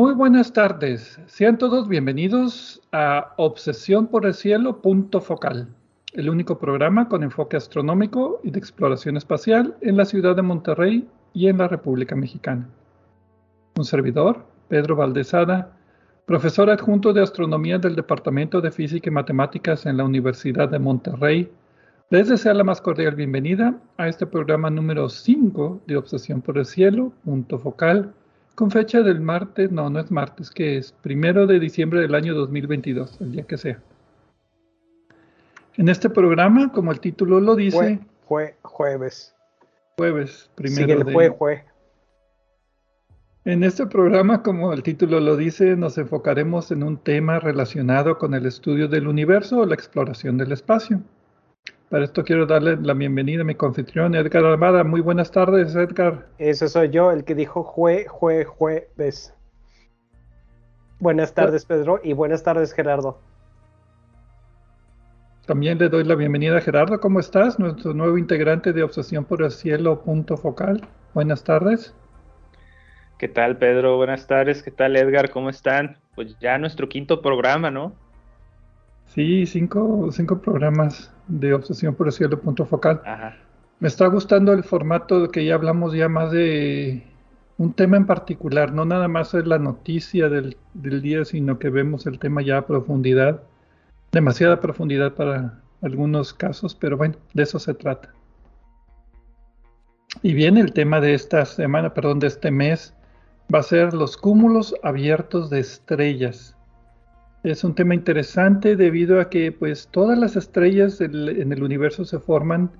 Muy buenas tardes. Sean todos bienvenidos a Obsesión por el Cielo, punto focal, el único programa con enfoque astronómico y de exploración espacial en la ciudad de Monterrey y en la República Mexicana. Un servidor, Pedro Valdezada, profesor adjunto de astronomía del Departamento de Física y Matemáticas en la Universidad de Monterrey, les desea la más cordial bienvenida a este programa número 5 de Obsesión por el Cielo, punto focal con fecha del martes, no, no es martes, que es primero de diciembre del año 2022, el día que sea. En este programa, como el título lo dice. Fue, jueves. Jueves, primero de. Fue, fue. En este programa, como el título lo dice, nos enfocaremos en un tema relacionado con el estudio del universo o la exploración del espacio. Para esto quiero darle la bienvenida a mi confitrión Edgar Armada. Muy buenas tardes, Edgar. Ese soy yo, el que dijo jue, jue, jueves. Buenas tardes, Pedro, y buenas tardes, Gerardo. También le doy la bienvenida a Gerardo. ¿Cómo estás? Nuestro nuevo integrante de Obsesión por el Cielo, punto focal. Buenas tardes. ¿Qué tal, Pedro? Buenas tardes. ¿Qué tal, Edgar? ¿Cómo están? Pues ya nuestro quinto programa, ¿no? Sí, cinco, cinco programas de Obsesión por el Cielo, punto focal. Me está gustando el formato que ya hablamos ya más de un tema en particular, no nada más es la noticia del, del día, sino que vemos el tema ya a profundidad, demasiada profundidad para algunos casos, pero bueno, de eso se trata. Y bien, el tema de esta semana, perdón, de este mes, va a ser los cúmulos abiertos de estrellas. Es un tema interesante debido a que pues todas las estrellas en el universo se forman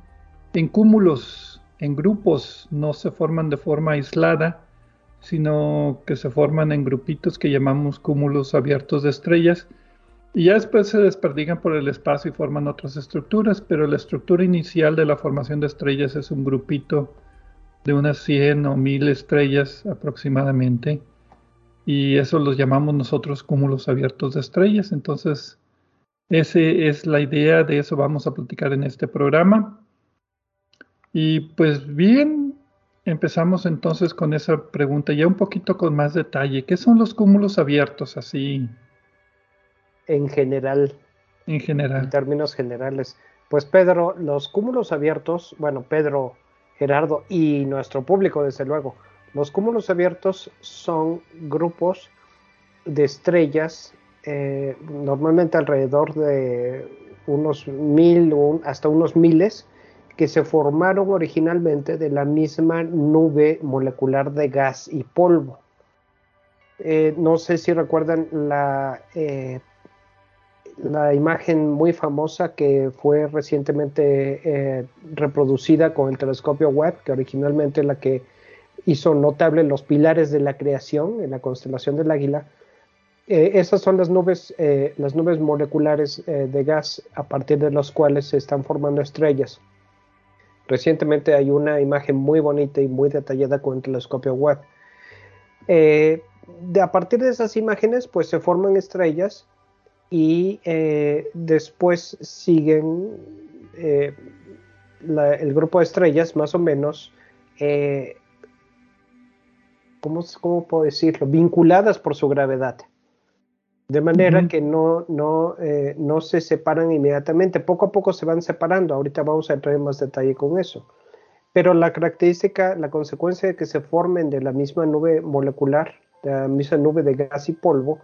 en cúmulos, en grupos, no se forman de forma aislada, sino que se forman en grupitos que llamamos cúmulos abiertos de estrellas. Y ya después se desperdigan por el espacio y forman otras estructuras, pero la estructura inicial de la formación de estrellas es un grupito de unas 100 o 1000 estrellas aproximadamente y eso los llamamos nosotros cúmulos abiertos de estrellas. Entonces, esa es la idea, de eso vamos a platicar en este programa. Y pues bien, empezamos entonces con esa pregunta ya un poquito con más detalle. ¿Qué son los cúmulos abiertos así? En general. En general. En términos generales. Pues Pedro, los cúmulos abiertos, bueno, Pedro, Gerardo y nuestro público, desde luego, los cúmulos abiertos son grupos de estrellas, eh, normalmente alrededor de unos mil o hasta unos miles, que se formaron originalmente de la misma nube molecular de gas y polvo. Eh, no sé si recuerdan la, eh, la imagen muy famosa que fue recientemente reproducida con el telescopio Webb, que originalmente la que hizo notable los pilares de la creación en la constelación del águila. Eh, esas son las nubes, eh, las nubes moleculares eh, de gas a partir de las cuales se están formando estrellas. Recientemente hay una imagen muy bonita y muy detallada con el telescopio Webb. de, a partir de esas imágenes, pues se forman estrellas y después siguen el grupo de estrellas, más o menos, ¿cómo, puedo decirlo? Vinculadas por su gravedad. De manera que no, no, eh, no se separan inmediatamente. Poco a poco se van separando. Ahorita vamos a entrar en más detalle con eso. Pero la característica, la consecuencia de que se formen de la misma nube molecular, de la misma nube de gas y polvo,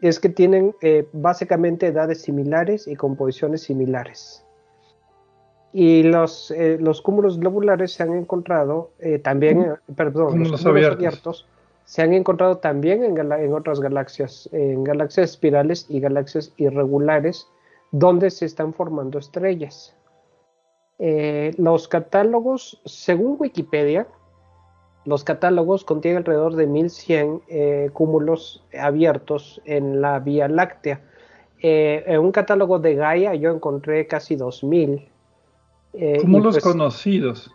es que tienen eh, básicamente edades similares y composiciones similares. Y los, eh, los cúmulos globulares se han encontrado eh, también, eh, perdón, los cúmulos abiertos. se han encontrado también en, en, otras galaxias, en galaxias espirales y galaxias irregulares, donde se están formando estrellas. Eh, los catálogos, según Wikipedia, los catálogos contienen alrededor de 1100 eh, cúmulos abiertos en la Vía Láctea. Eh, en un catálogo de Gaia yo encontré casi 2000. Cúmulos pues conocidos.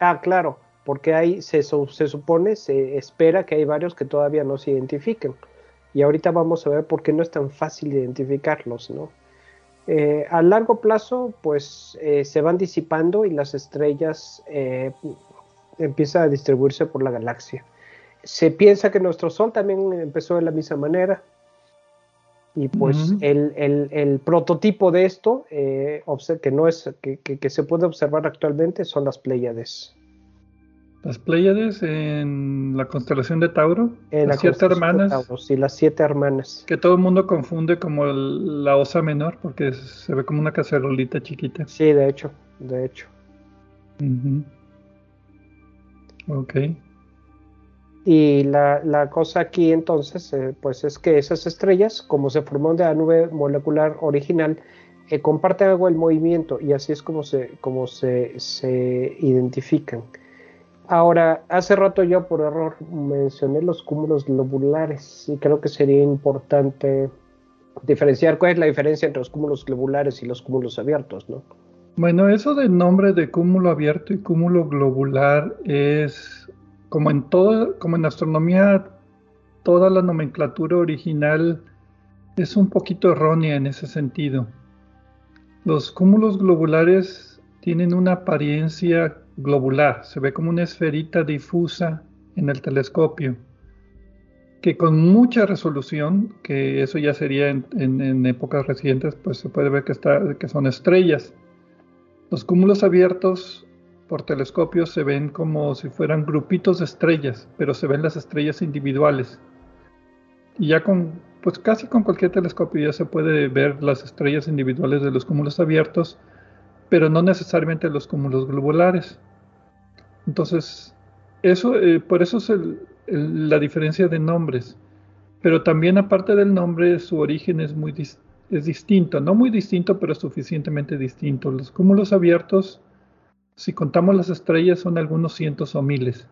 Ah, claro, porque hay, se, se supone, se espera que hay varios que todavía no se identifiquen. Y ahorita vamos a ver por qué no es tan fácil identificarlos, ¿no? Eh, a largo plazo, pues eh, se van disipando y las estrellas eh, empiezan a distribuirse por la galaxia. Se piensa que nuestro Sol también empezó de la misma manera. Y pues el, prototipo de esto, que, no es, que, se puede observar actualmente, son las Pléyades. Las Pléyades en la constelación de Tauro. En las siete hermanas. sí, las siete hermanas. Que todo el mundo confunde como la osa menor porque se ve como una cacerolita chiquita. Sí, de hecho, de hecho. Ok. Y la, cosa aquí entonces, eh, pues es que esas estrellas, como se formó de la nube molecular original, eh, comparten algo el movimiento y así es como se, como se, se identifican. Ahora, hace rato yo por error mencioné los cúmulos globulares y creo que sería importante diferenciar cuál es la diferencia entre los cúmulos globulares y los cúmulos abiertos, ¿no? Bueno, eso del nombre de cúmulo abierto y cúmulo globular es como en todo, como en astronomía, toda la nomenclatura original es un poquito errónea en ese sentido. Los cúmulos globulares tienen una apariencia globular, se ve como una esferita difusa en el telescopio, que con mucha resolución, que eso ya sería en, épocas recientes, pues se puede ver que, está, que son estrellas. Los cúmulos abiertos por telescopio se ven como si fueran grupitos de estrellas, pero se ven las estrellas individuales. Y ya con, pues casi con cualquier telescopio ya se puede ver las estrellas individuales de los cúmulos abiertos, pero no necesariamente los cúmulos globulares. Entonces, eso, eh, por eso es la diferencia de nombres. Pero también aparte del nombre, su origen es muy es distinto, no muy distinto, pero suficientemente distinto. Los cúmulos abiertos, si contamos las estrellas, son algunos cientos o miles.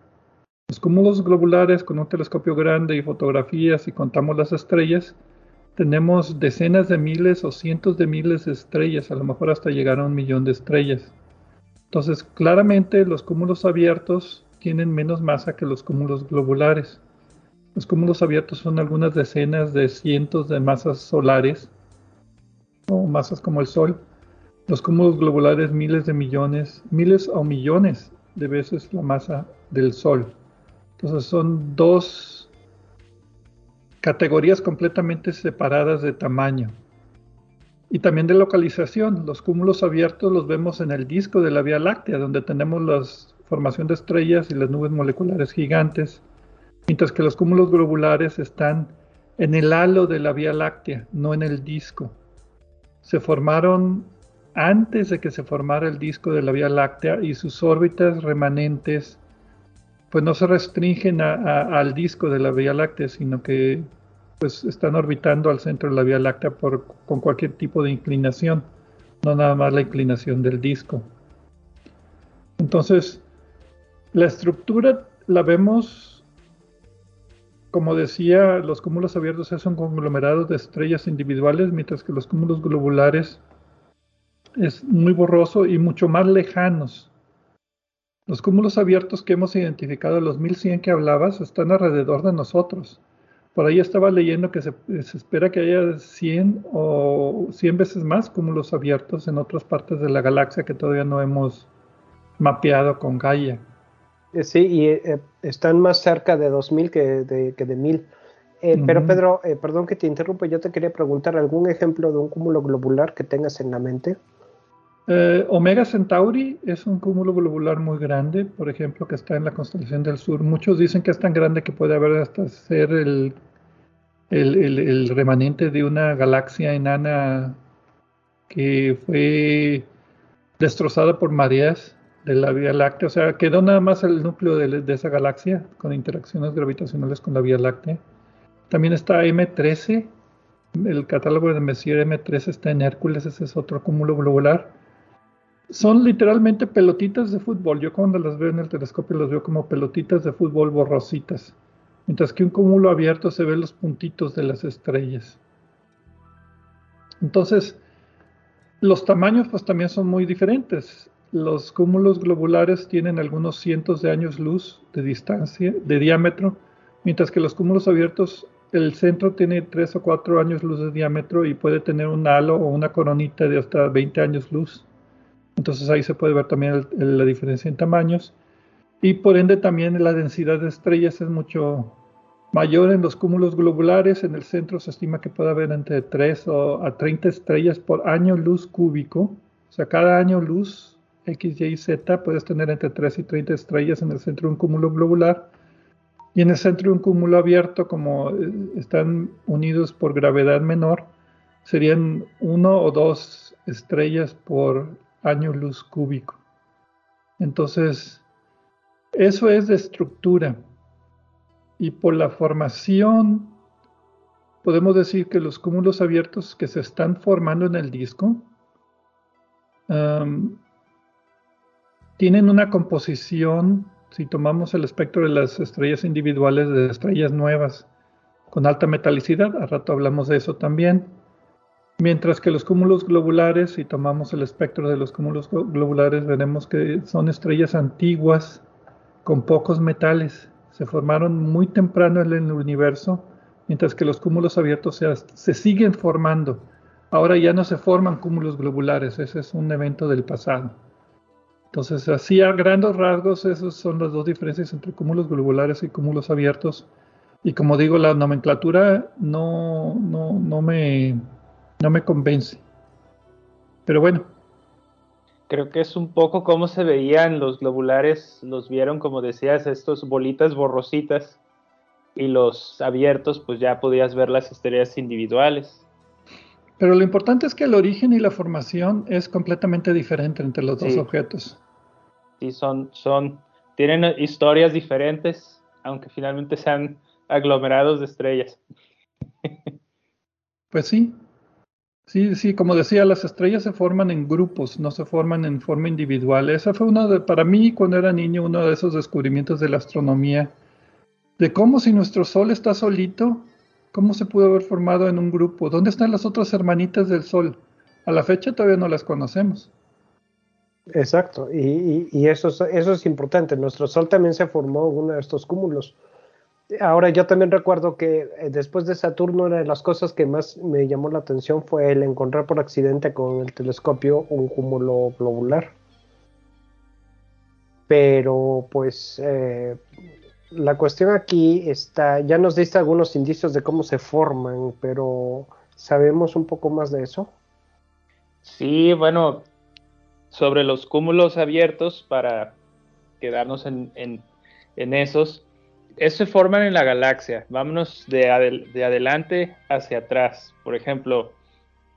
Los cúmulos globulares con un telescopio grande y fotografías, si contamos las estrellas, tenemos decenas de miles o cientos de miles de estrellas, a lo mejor hasta llegar a un millón de estrellas. Entonces, claramente los cúmulos abiertos tienen menos masa que los cúmulos globulares. Los cúmulos abiertos son algunas decenas de cientos de masas solares o masas como el Sol. Los cúmulos globulares miles de millones, miles o millones de veces la masa del Sol. Entonces son dos categorías completamente separadas de tamaño y también de localización. Los cúmulos abiertos los vemos en el disco de la Vía Láctea, donde tenemos la formación de estrellas y las nubes moleculares gigantes, mientras que los cúmulos globulares están en el halo de la Vía Láctea, no en el disco. Se formaron antes de que se formara el disco de la Vía Láctea y sus órbitas remanentes pues no se restringen al disco de la Vía Láctea, sino que pues están orbitando al centro de la Vía Láctea con cualquier tipo de inclinación, no nada más la inclinación del disco. Entonces, la estructura la vemos, como decía, los cúmulos abiertos son conglomerados de estrellas individuales, mientras que los cúmulos globulares es muy borroso y mucho más lejanos los cúmulos abiertos que hemos identificado, los 1100 que hablabas, están alrededor de nosotros. Por ahí estaba leyendo que se, espera que haya 100 o 100 veces más cúmulos abiertos en otras partes de la galaxia que todavía no hemos mapeado con Gaia. Eh, sí, y eh, están más cerca de 2000 que de, que de 1000. Eh, pero Pedro, perdón que te interrumpa, yo te quería preguntar algún ejemplo de un cúmulo globular que tengas en la mente. Eh, Omega Centauri es un cúmulo globular muy grande, por ejemplo, que está en la constelación del sur. Muchos dicen que es tan grande que puede haber hasta ser el, el, remanente de una galaxia enana que fue destrozada por mareas de la Vía Láctea. O sea, quedó nada más el núcleo de, de esa galaxia con interacciones gravitacionales con la Vía Láctea. También está M13, el catálogo de Messier M3 está en Hércules, ese es otro cúmulo globular. Son literalmente pelotitas de fútbol. Yo cuando las veo en el telescopio las veo como pelotitas de fútbol borrositas. Mientras que un cúmulo abierto se ven los puntitos de las estrellas. Entonces, los tamaños pues también son muy diferentes. Los cúmulos globulares tienen algunos cientos de años luz de distancia, de diámetro, mientras que los cúmulos abiertos, el centro tiene 3 o 4 años luz de diámetro y puede tener un halo o una coronita de hasta 20 años luz. Entonces ahí se puede ver también la diferencia en tamaños. Y por ende también la densidad de estrellas es mucho mayor en los cúmulos globulares. En el centro se estima que puede haber entre 3 o a 30 estrellas por año luz cúbico. O sea, cada año luz X, Y, Z puedes tener entre 3 y 30 estrellas en el centro de un cúmulo globular. Y en el centro de un cúmulo abierto, como eh, están unidos por gravedad menor, serían uno o dos estrellas por año luz cúbico. Entonces, eso es de estructura. Y por la formación, podemos decir que los cúmulos abiertos que se están formando en el disco tienen una composición, si tomamos el espectro de las estrellas individuales, de estrellas nuevas con alta metalicidad, a rato hablamos de eso también, mientras que los cúmulos globulares, si tomamos el espectro de los cúmulos globulares, veremos que son estrellas antiguas con pocos metales, se formaron muy temprano en el universo, mientras que los cúmulos abiertos se, siguen formando. Ahora ya no se forman cúmulos globulares, ese es un evento del pasado. Entonces, así a grandes rasgos, esas son las dos diferencias entre cúmulos globulares y cúmulos abiertos. Y como digo, la nomenclatura no, no, no, me, no me convence. Pero bueno. Creo que es un poco como se veían los globulares, los vieron, como decías, estos bolitas borrositas. Y los abiertos, pues ya podías ver las estrellas individuales. Pero lo importante es que el origen y la formación es completamente diferente entre los dos objetos. Sí, son, son, tienen historias diferentes, aunque finalmente sean aglomerados de estrellas. Pues sí, sí, sí, como decía, las estrellas se forman en grupos, no se forman en forma individual. Esa fue uno de, para mí cuando era niño, uno de esos descubrimientos de la astronomía, de cómo si nuestro Sol está solito, ¿Cómo se pudo haber formado en un grupo? ¿Dónde están las otras hermanitas del Sol? A la fecha todavía no las conocemos. Exacto, y, eso, es, eso es importante. Nuestro Sol también se formó en uno de estos cúmulos. Ahora yo también recuerdo que eh, después de Saturno una de las cosas que más me llamó la atención fue el encontrar por accidente con el telescopio un cúmulo globular. Pero pues eh, la cuestión aquí está, ya nos diste algunos indicios de cómo se forman, pero ¿sabemos un poco más de eso? Sí, bueno, sobre los cúmulos abiertos, para quedarnos en, esos, esos se forman en la galaxia. Vámonos de, adelante hacia atrás. Por ejemplo,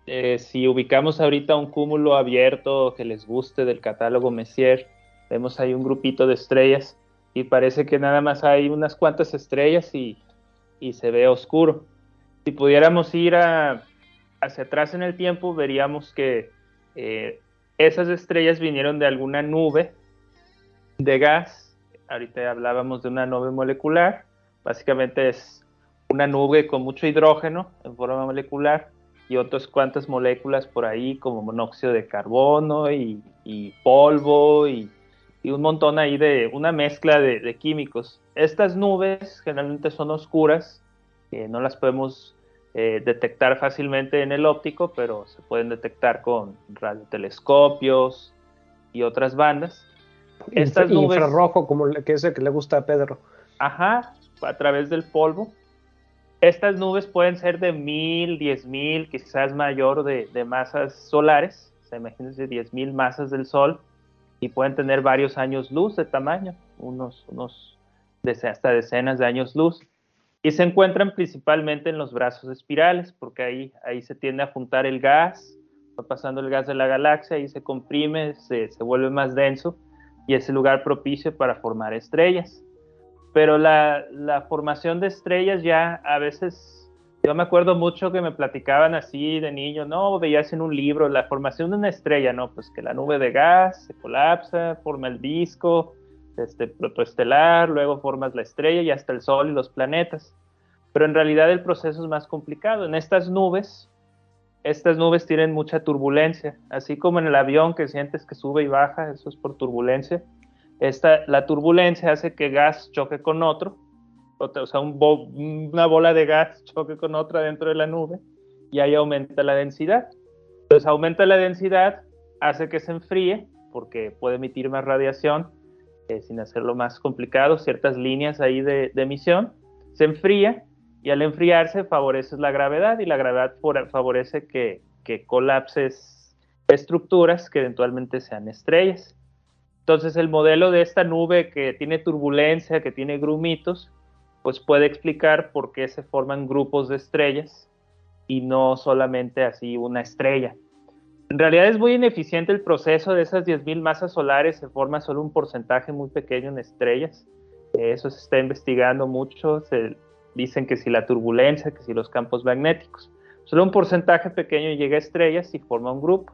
eh, si ubicamos ahorita un cúmulo abierto que les guste del catálogo Messier, vemos ahí un grupito de estrellas y parece que nada más hay unas cuantas estrellas y, se ve oscuro. Si pudiéramos ir hacia atrás en el tiempo, veríamos que eh, esas estrellas vinieron de alguna nube de gas. Ahorita hablábamos de una nube molecular. Básicamente es una nube con mucho hidrógeno en forma molecular y otras cuantas moléculas por ahí como monóxido de carbono y, polvo y y un montón ahí de una mezcla de, químicos. Estas nubes generalmente son oscuras, no las podemos eh, detectar fácilmente en el óptico, pero se pueden detectar con radiotelescopios y otras bandas. Estas nubes, infrarrojo, como que es el que le gusta a Pedro. Ajá, a través del polvo. Estas nubes pueden ser de mil, diez mil, quizás mayor de, de masas solares. O sea, imagínense diez mil masas del Sol y pueden tener varios años luz de tamaño, unos, unos hasta decenas de años luz. Y se encuentran principalmente en los brazos espirales, porque ahí, ahí se tiende a juntar el gas, va pasando el gas de la galaxia y se comprime, se, se vuelve más denso y es el lugar propicio para formar estrellas. Pero la, la, formación de estrellas ya a veces Yo me acuerdo mucho que me platicaban así de niño, no, veías en un libro la formación de una estrella, no, pues que la nube de gas se colapsa, forma el disco, este protoestelar, luego formas la estrella y hasta el sol y los planetas. Pero en realidad el proceso es más complicado. En estas nubes, estas nubes tienen mucha turbulencia, así como en el avión que sientes que sube y baja, eso es por turbulencia. Esta, la turbulencia hace que gas choque con otro o sea, una bola de gas choque con otra dentro de la nube y ahí aumenta la densidad. Entonces aumenta la densidad, hace que se enfríe porque puede emitir más radiación eh, sin hacerlo más complicado, ciertas líneas ahí de, emisión, se enfría y al enfriarse favorece la gravedad y la gravedad favorece que, que colapses estructuras que eventualmente sean estrellas. Entonces el modelo de esta nube que tiene turbulencia, que tiene grumitos, pues puede explicar por qué se forman grupos de estrellas y no solamente así una estrella. En realidad es muy ineficiente el proceso de esas 10.000 masas solares, se forma solo un porcentaje muy pequeño en estrellas. Eso se está investigando mucho, dicen que si la turbulencia, que si los campos magnéticos. Solo un porcentaje pequeño llega a estrellas y forma un grupo.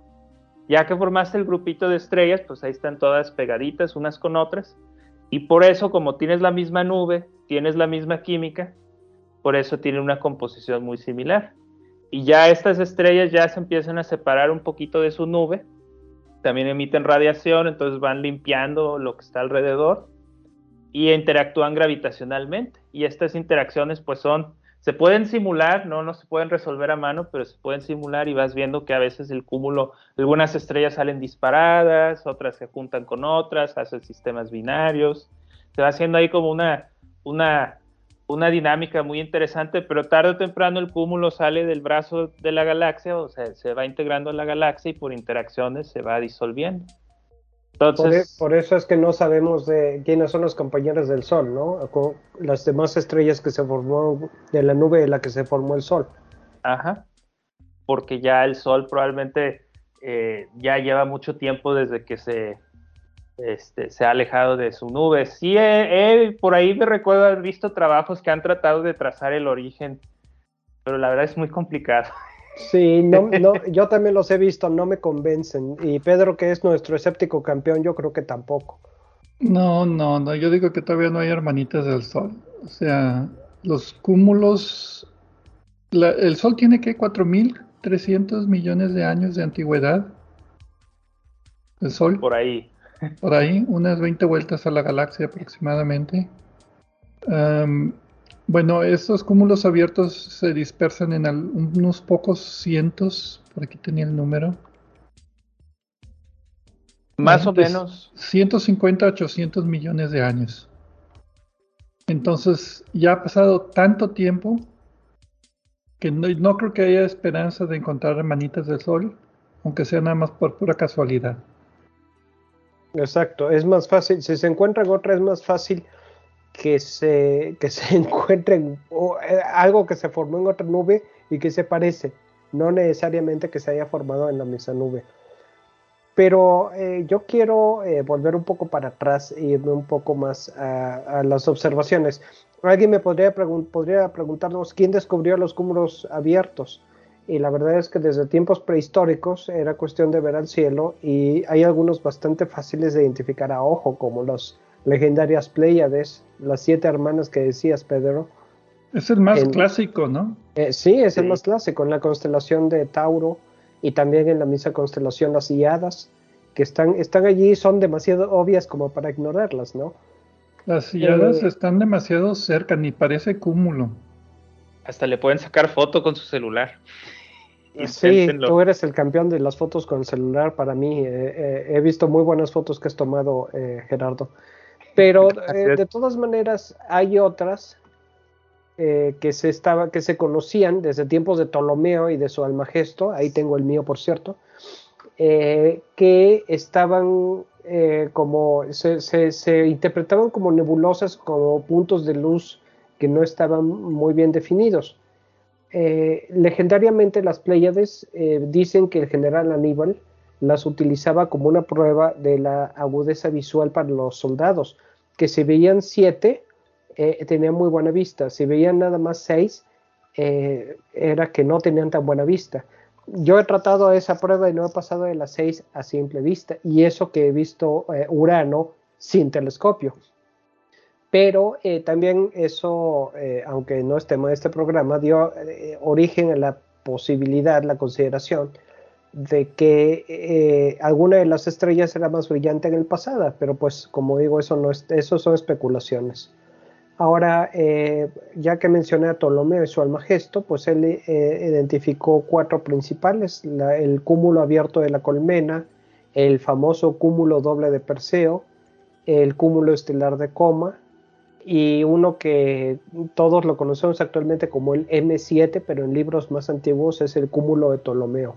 Ya que formaste el grupito de estrellas, pues ahí están todas pegaditas unas con otras. Y por eso, como tienes la misma nube, tienes la misma química, por eso tiene una composición muy similar. Y ya estas estrellas ya se empiezan a separar un poquito de su nube, también emiten radiación, entonces van limpiando lo que está alrededor y interactúan gravitacionalmente. Y estas interacciones pues son, se pueden simular, no, no se pueden resolver a mano, pero se pueden simular y vas viendo que a veces el cúmulo, algunas estrellas salen disparadas, otras se juntan con otras, hacen sistemas binarios, se va haciendo ahí como una, una, una dinámica muy interesante, pero tarde o temprano el cúmulo sale del brazo de la galaxia, o sea, se va integrando en la galaxia y por interacciones se va disolviendo. Entonces, por, e, eso es que no sabemos de quiénes son los compañeros del Sol, ¿no? las demás estrellas que se formó de la nube de la que se formó el Sol. Ajá, porque ya el Sol probablemente eh, ya lleva mucho tiempo desde que se este, se ha alejado de su nube. Sí, por ahí me recuerdo haber visto trabajos que han tratado de trazar el origen, pero la verdad es muy complicado. Sí, no, yo también los he visto, no me convencen. Y Pedro, que es nuestro escéptico campeón, yo creo que tampoco. No, no, no, yo digo que todavía no hay hermanitas del Sol. O sea, los cúmulos, el Sol tiene que 4.300 millones de años de antigüedad. El Sol. Por ahí por ahí, unas 20 vueltas a la galaxia aproximadamente. Bueno, estos cúmulos abiertos se dispersan en unos pocos cientos, por aquí tenía el número. Más o menos. 150 a 800 millones de años. Entonces, ya ha pasado tanto tiempo que no, no creo que haya esperanza de encontrar hermanitas del Sol, aunque sea nada más por pura casualidad. Exacto, es más fácil, si se encuentran otra es más fácil que se, que se encuentren eh, algo que se formó en otra nube y que se parece, no necesariamente que se haya formado en la misma nube. Pero eh, yo quiero eh, volver un poco para atrás e irme un poco más a, las observaciones. Alguien me podría, podría preguntarnos quién descubrió los cúmulos abiertos y la verdad es que desde tiempos prehistóricos era cuestión de ver al cielo y hay algunos bastante fáciles de identificar a ojo, como los legendarias Pleiades, las siete hermanas que decías, Pedro. Es el más clásico, ¿no? Eh, sí, es el más clásico, en la constelación de Tauro y también en la misma constelación las Iyadas, que están, están allí, son demasiado obvias como para ignorarlas, ¿no? Las Iyadas eh, están demasiado cerca, ni parece cúmulo. Hasta le pueden sacar foto con su celular. Sí, tú eres el campeón de las fotos con celular para mí. Eh, eh, he visto muy buenas fotos que has tomado, eh, Gerardo. Pero de todas maneras hay otras que se estaba, que se conocían desde tiempos de Ptolomeo y de su Almagesto. Ahí tengo el mío, por cierto. que estaban como se, se interpretaban como nebulosas, como puntos de luz que no estaban muy bien definidos. Eh, legendariamente las Pléyades eh, dicen que el general Aníbal las utilizaba como una prueba de la agudeza visual para los soldados, que si veían siete, eh, tenían muy buena vista, si veían nada más seis, eh, era que no tenían tan buena vista. Yo he tratado esa prueba y no he pasado de las 6 a simple vista, y eso que he visto eh, Urano sin telescopio. Pero también eso, aunque no es tema de este programa, dio origen a la posibilidad, la consideración de que alguna de las estrellas era más brillante en el pasado, pero pues como digo, eso, no es, eso son especulaciones. Ahora, eh, ya que mencioné a Ptolomeo y su Almagesto, pues él eh, identificó cuatro principales, el cúmulo abierto de la colmena, el famoso cúmulo doble de Perseo, el cúmulo estelar de Coma y uno que todos lo conocemos actualmente como el M7, pero en libros más antiguos es el cúmulo de Ptolomeo.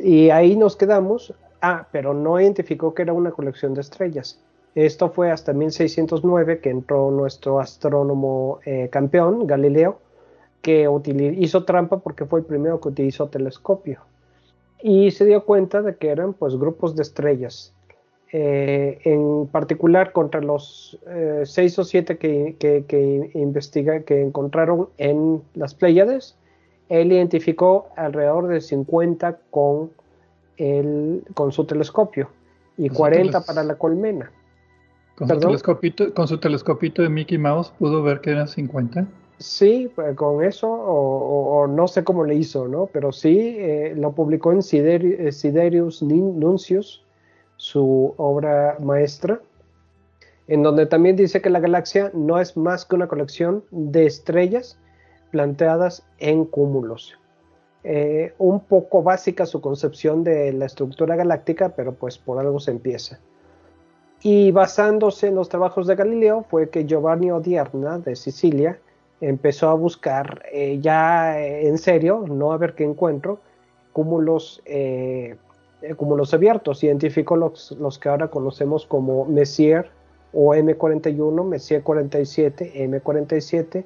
Y ahí nos quedamos. Ah, pero no identificó que era una colección de estrellas. Esto fue hasta 1609 que entró nuestro astrónomo eh, campeón, Galileo, que hizo trampa porque fue el primero que utilizó telescopio. Y se dio cuenta de que eran pues grupos de estrellas. Eh, en particular contra los eh, seis o siete que, que, investiga, que encontraron en las Pléyades, él identificó alrededor de 50 con, el, con su telescopio y 40 para la colmena. Con su, telescopito, con su telescopito de Mickey Mouse pudo ver que eran 50. Sí, pues, con eso, o, no sé cómo le hizo, ¿no? Pero sí, eh, lo publicó en eh, Siderius Nuncius, su obra maestra, en donde también dice que la galaxia no es más que una colección de estrellas planteadas en cúmulos. Eh, un poco básica su concepción de la estructura galáctica, pero pues por algo se empieza. Y basándose en los trabajos de Galileo fue que Giovanni Odierna de Sicilia empezó a buscar eh, ya eh, en serio, no a ver qué encuentro, cúmulos, cúmulos abiertos. Identificó los, los, que ahora conocemos como Messier o M41, Messier 47, M47,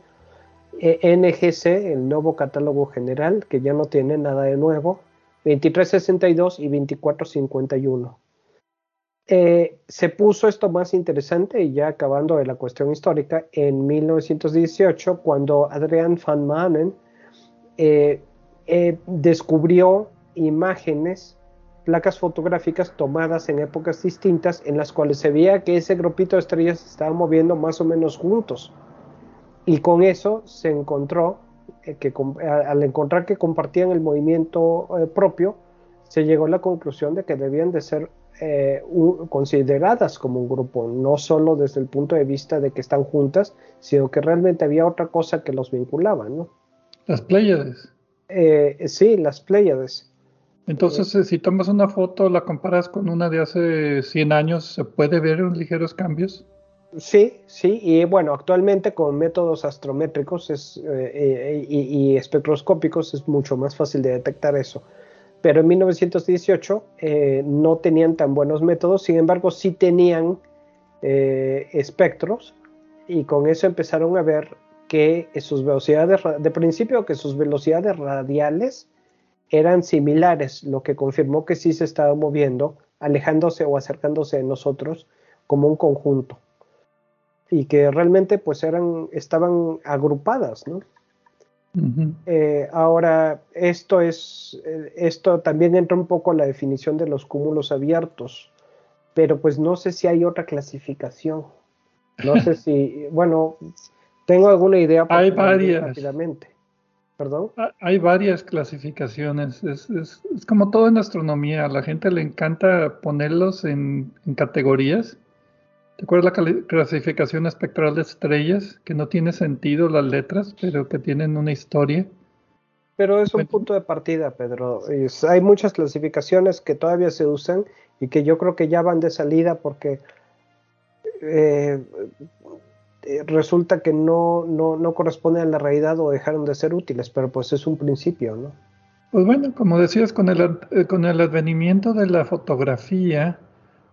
NGC, el nuevo catálogo general, que ya no tiene nada de nuevo, 2362 y 2451. Eh, se puso esto más interesante y ya acabando de la cuestión histórica en 1918 cuando Adrian van Manen eh, eh, descubrió imágenes, placas fotográficas tomadas en épocas distintas en las cuales se veía que ese grupito de estrellas estaba moviendo más o menos juntos. Y con eso se encontró que al encontrar que compartían el movimiento propio, se llegó a la conclusión de que debían de ser eh, consideradas como un grupo, no solo desde el punto de vista de que están juntas, sino que realmente había otra cosa que los vinculaba, ¿no? Las Pléyades. Eh, sí, las Pléyades. Entonces, eh, si tomas una foto, la comparas con una de hace 100 años, ¿se puede ver ligeros cambios? Sí, sí, y bueno, actualmente con métodos astrométricos es, y, espectroscópicos es mucho más fácil de detectar eso. Pero en 1918 eh, no tenían tan buenos métodos, sin embargo sí tenían eh, espectros y con eso empezaron a ver que sus velocidades, de principio que sus velocidades radiales eran similares, lo que confirmó que sí se estaba moviendo, alejándose o acercándose de nosotros como un conjunto y que realmente pues eran, estaban agrupadas, ¿no? Eh, ahora, esto es, eh, esto también entra un poco en la definición de los cúmulos abiertos, pero pues no sé si hay otra clasificación. No sé si, bueno, tengo alguna idea. Hay varias. Rápidamente. ¿Perdón? Hay varias clasificaciones. Es, es, como todo en astronomía. A la gente le encanta ponerlos en, en categorías ¿Te acuerdas la clasificación espectral de estrellas? Que no tiene sentido las letras, pero que tienen una historia. Pero es un punto de partida, Pedro. hay muchas clasificaciones que todavía se usan y que yo creo que ya van de salida porque eh, resulta que no, no, no corresponden a la realidad o dejaron de ser útiles, pero pues es un principio, ¿no? Pues bueno, como decías, con el, eh, con el advenimiento de la fotografía,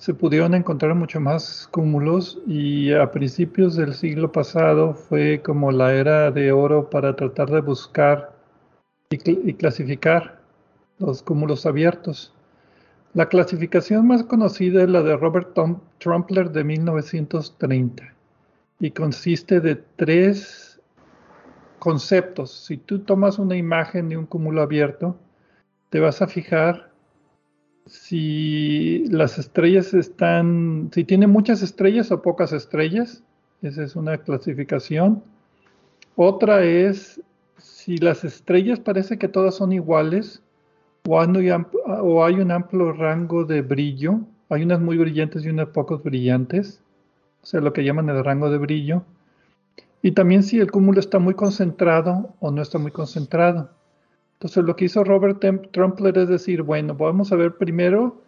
se pudieron encontrar mucho más cúmulos y a principios del siglo pasado fue como la era de oro para tratar de buscar y, clasificar los cúmulos abiertos. La clasificación más conocida es la de Robert Tom Trumpler de 1930 y consiste de tres conceptos. Si tú tomas una imagen de un cúmulo abierto, te vas a fijar si las estrellas están, si tiene muchas estrellas o pocas estrellas. Esa es una clasificación. Otra es si las estrellas parece que todas son iguales o hay, un amplio rango de brillo. Hay unas muy brillantes y unas pocos brillantes. O sea, lo que llaman el rango de brillo. Y también si el cúmulo está muy concentrado o no está muy concentrado. Entonces lo que hizo Robert Trumpler es decir, bueno, vamos a ver primero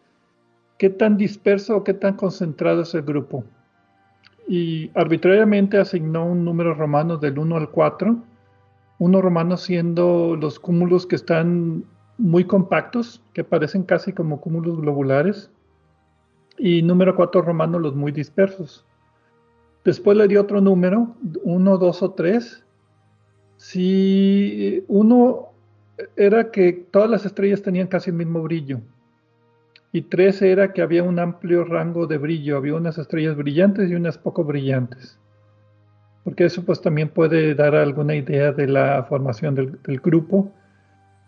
qué tan disperso o qué tan concentrado es el grupo. Y arbitrariamente asignó un número romano del 1 al 4, uno romano siendo los cúmulos que están muy compactos, que parecen casi como cúmulos globulares, y número 4 romano los muy dispersos. Después le dio otro número, 1, 2 o 3. Si uno era que todas las estrellas tenían casi el mismo brillo. Y tres era que había un amplio rango de brillo, había unas estrellas brillantes y unas poco brillantes. Porque eso pues también puede dar alguna idea de la formación del, grupo.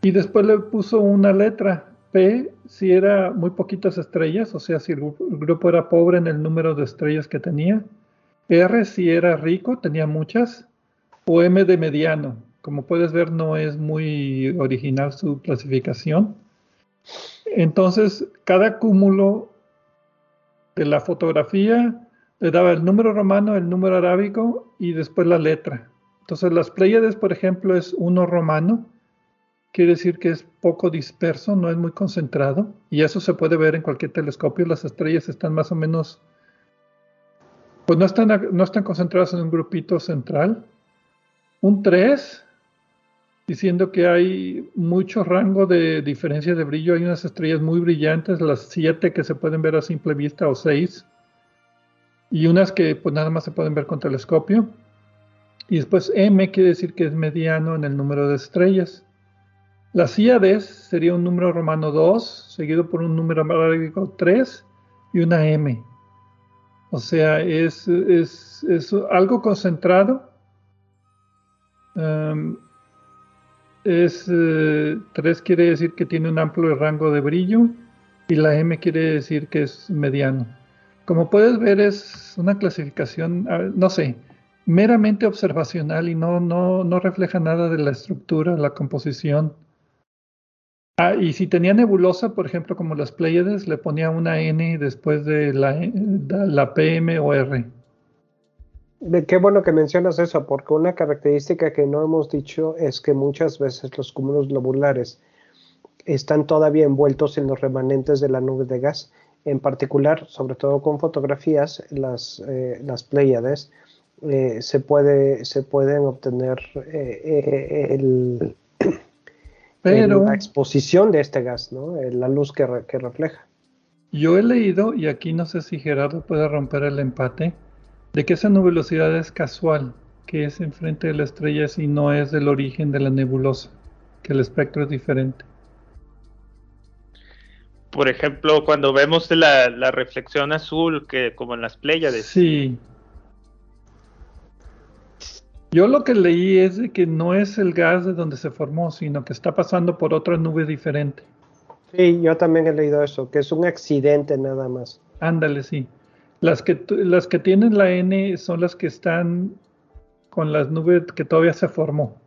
Y después le puso una letra, P, si era muy poquitas estrellas, o sea, si el grupo era pobre en el número de estrellas que tenía. R, si era rico, tenía muchas. O M de mediano, como puedes ver, no es muy original su clasificación. Entonces, cada cúmulo de la fotografía le daba el número romano, el número arábico y después la letra. Entonces, las Pléyades, por ejemplo, es uno romano, quiere decir que es poco disperso, no es muy concentrado, y eso se puede ver en cualquier telescopio. Las estrellas están más o menos, pues no están, no están concentradas en un grupito central. Un 3 diciendo que hay mucho rango de diferencia de brillo. Hay unas estrellas muy brillantes, las siete que se pueden ver a simple vista o seis, y unas que pues nada más se pueden ver con telescopio. Y después M quiere decir que es mediano en el número de estrellas. Las Iades sería un número romano 2, seguido por un número arábico 3 y una M. O sea, es, algo concentrado. Um, es 3 eh, quiere decir que tiene un amplio rango de brillo y la M quiere decir que es mediano. Como puedes ver es una clasificación, no sé, meramente observacional y no, no, no refleja nada de la estructura, la composición. Ah, y si tenía nebulosa, por ejemplo, como las Pleiades, le ponía una N después de la, la PM o R. De qué bueno que mencionas eso, porque una característica que no hemos dicho es que muchas veces los cúmulos globulares están todavía envueltos en los remanentes de la nube de gas. En particular, sobre todo con fotografías, las, eh, las Pleiades, eh, se, puede, se pueden obtener eh, la exposición de este gas, ¿no? la luz que, que refleja. Yo he leído, y aquí no sé si Gerardo puede romper el empate, de que esa nubulosidad es casual, que es enfrente de la estrella y no es del origen de la nebulosa, que el espectro es diferente. Por ejemplo, cuando vemos la, la reflexión azul, que como en las Pléyades. Sí. Yo lo que leí es de que no es el gas de donde se formó, sino que está pasando por otra nube diferente. Sí, yo también he leído eso, que es un accidente nada más. Ándale, sí. Las que, las que tienen la N son las que están con las nubes que todavía se formó.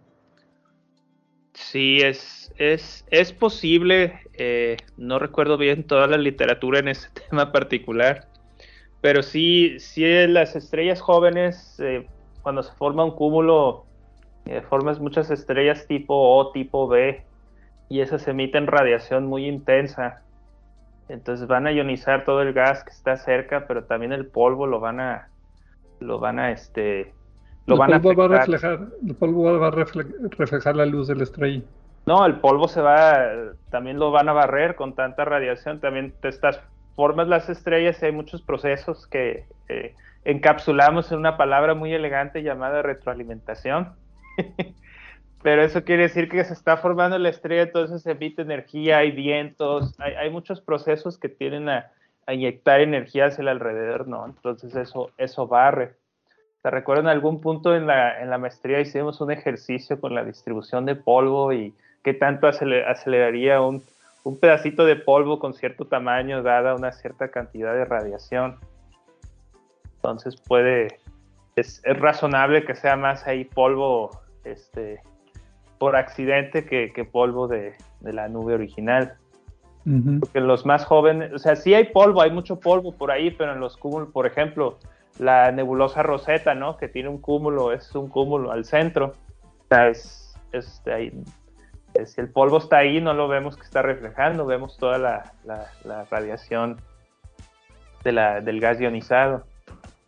Sí, es, es, es posible, eh, no recuerdo bien toda la literatura en ese tema particular, pero sí, sí las estrellas jóvenes, eh, cuando se forma un cúmulo, eh, formas muchas estrellas tipo O, tipo B, y esas emiten radiación muy intensa. Entonces van a ionizar todo el gas que está cerca, pero también el polvo lo van a, lo van a, este, lo el van polvo a, va a reflejar, el polvo va a reflejar la luz de la estrella. No, el polvo se va, también lo van a barrer con tanta radiación. También te estás formas las estrellas y hay muchos procesos que eh, encapsulamos en una palabra muy elegante llamada retroalimentación. Pero eso quiere decir que se está formando la estrella, entonces se emite energía, hay vientos, hay, muchos procesos que tienen a, inyectar energía hacia el alrededor, ¿no? Entonces eso, eso barre. ¿Te recuerdo en algún punto en la, en la maestría hicimos un ejercicio con la distribución de polvo y qué tanto aceleraría un, un pedacito de polvo con cierto tamaño dada una cierta cantidad de radiación? Entonces puede, es, es razonable que sea más ahí polvo este, por accidente que, que polvo de, de, la nube original. Porque los más jóvenes, o sea, sí hay polvo, hay mucho polvo por ahí, pero en los cúmulos, por ejemplo, la nebulosa Rosetta, ¿no? Que tiene un cúmulo, es un cúmulo al centro. O sea, es, es ahí, si el polvo está ahí, no lo vemos que está reflejando, vemos toda la, la, la radiación de la, del gas ionizado.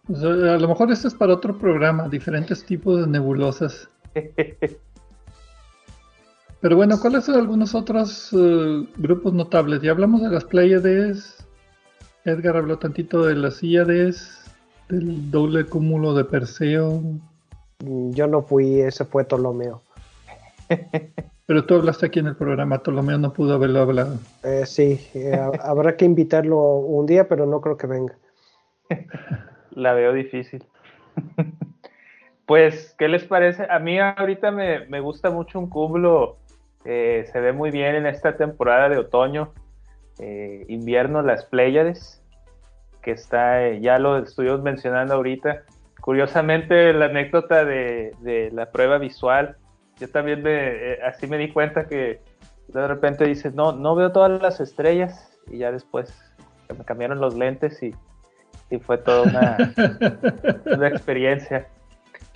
a lo mejor esto es para otro programa, diferentes tipos de nebulosas. Pero bueno, ¿cuáles son algunos otros uh, grupos notables? Ya hablamos de las Pleiades. Edgar habló tantito de las Íades, del doble cúmulo de Perseo. Mm, yo no fui, ese fue Ptolomeo. Pero tú hablaste aquí en el programa, Ptolomeo no pudo haberlo hablado. Eh, sí, eh, habrá que invitarlo un día, pero no creo que venga. La veo difícil. Pues, ¿qué les parece? A mí ahorita me, me gusta mucho un cúmulo, eh, se ve muy bien en esta temporada de otoño, eh, invierno, las Pléyades, que está, eh, ya lo estuvimos mencionando ahorita. Curiosamente, la anécdota de, de la prueba visual, yo también me, así me di cuenta que de repente dices, no, no veo todas las estrellas, y ya después me cambiaron los lentes y, y fue toda una, una experiencia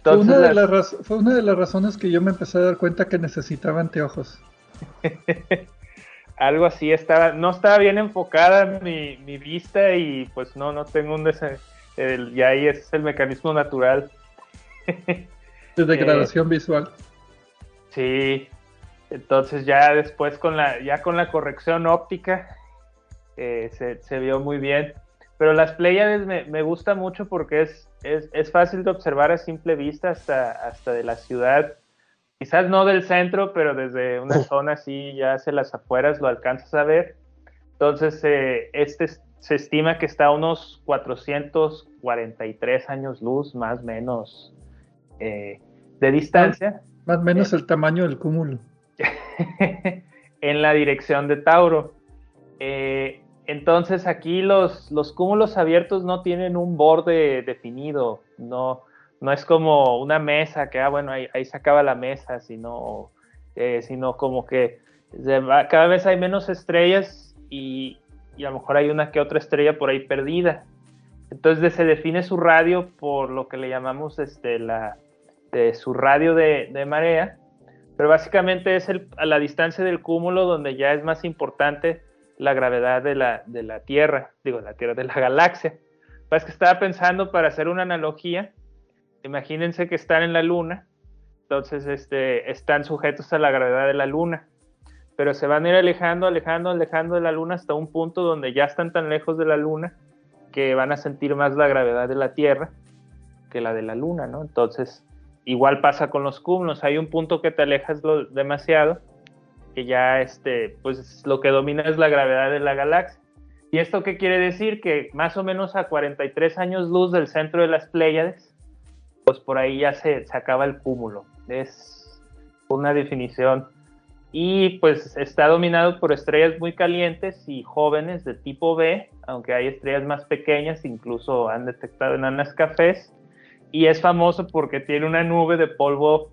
fue, una de las... fue una de las razones que yo me empecé a dar cuenta que necesitaba anteojos. Algo así, estaba, no estaba bien enfocada mi, mi vista y pues no, no tengo un el, y ahí es el mecanismo natural. De degradación eh, visual. Sí, entonces ya después con la, ya con la corrección óptica eh, se, se, vio muy bien. Pero las Pleiades me, me gusta mucho porque es, es, es, fácil de observar a simple vista hasta, hasta de la ciudad. Quizás no del centro, pero desde una zona así, ya hacia las afueras, lo alcanzas a ver. Entonces, eh, este se estima que está a unos 443 años luz, más o menos, eh, de distancia. Más o menos eh, el tamaño del cúmulo. en la dirección de Tauro. Eh, entonces aquí los, los cúmulos abiertos no tienen un borde definido, no, no es como una mesa que, ah, bueno, ahí, se acaba la mesa, sino, eh, sino como que cada vez hay menos estrellas y, y, a lo mejor hay una que otra estrella por ahí perdida. Entonces se define su radio por lo que le llamamos este, la, de su radio de, marea, pero básicamente es a la distancia del cúmulo donde ya es más importante la gravedad de la, de la Tierra, digo, la Tierra de la galaxia. Pues que estaba pensando para hacer una analogía, imagínense que están en la Luna, entonces este, están sujetos a la gravedad de la Luna, pero se van a ir alejando, alejando, alejando de la Luna hasta un punto donde ya están tan lejos de la Luna que van a sentir más la gravedad de la Tierra que la de la Luna, ¿no? Entonces, igual pasa con los cúmulos, hay un punto que te alejas demasiado que ya este, pues lo que domina es la gravedad de la galaxia. ¿Y esto qué quiere decir? Que más o menos a 43 años luz del centro de las Pléyades, pues por ahí ya se, se acaba el cúmulo. Es una definición. Y pues está dominado por estrellas muy calientes y jóvenes de tipo B, aunque hay estrellas más pequeñas, incluso han detectado enanas cafés. Y es famoso porque tiene una nube de polvo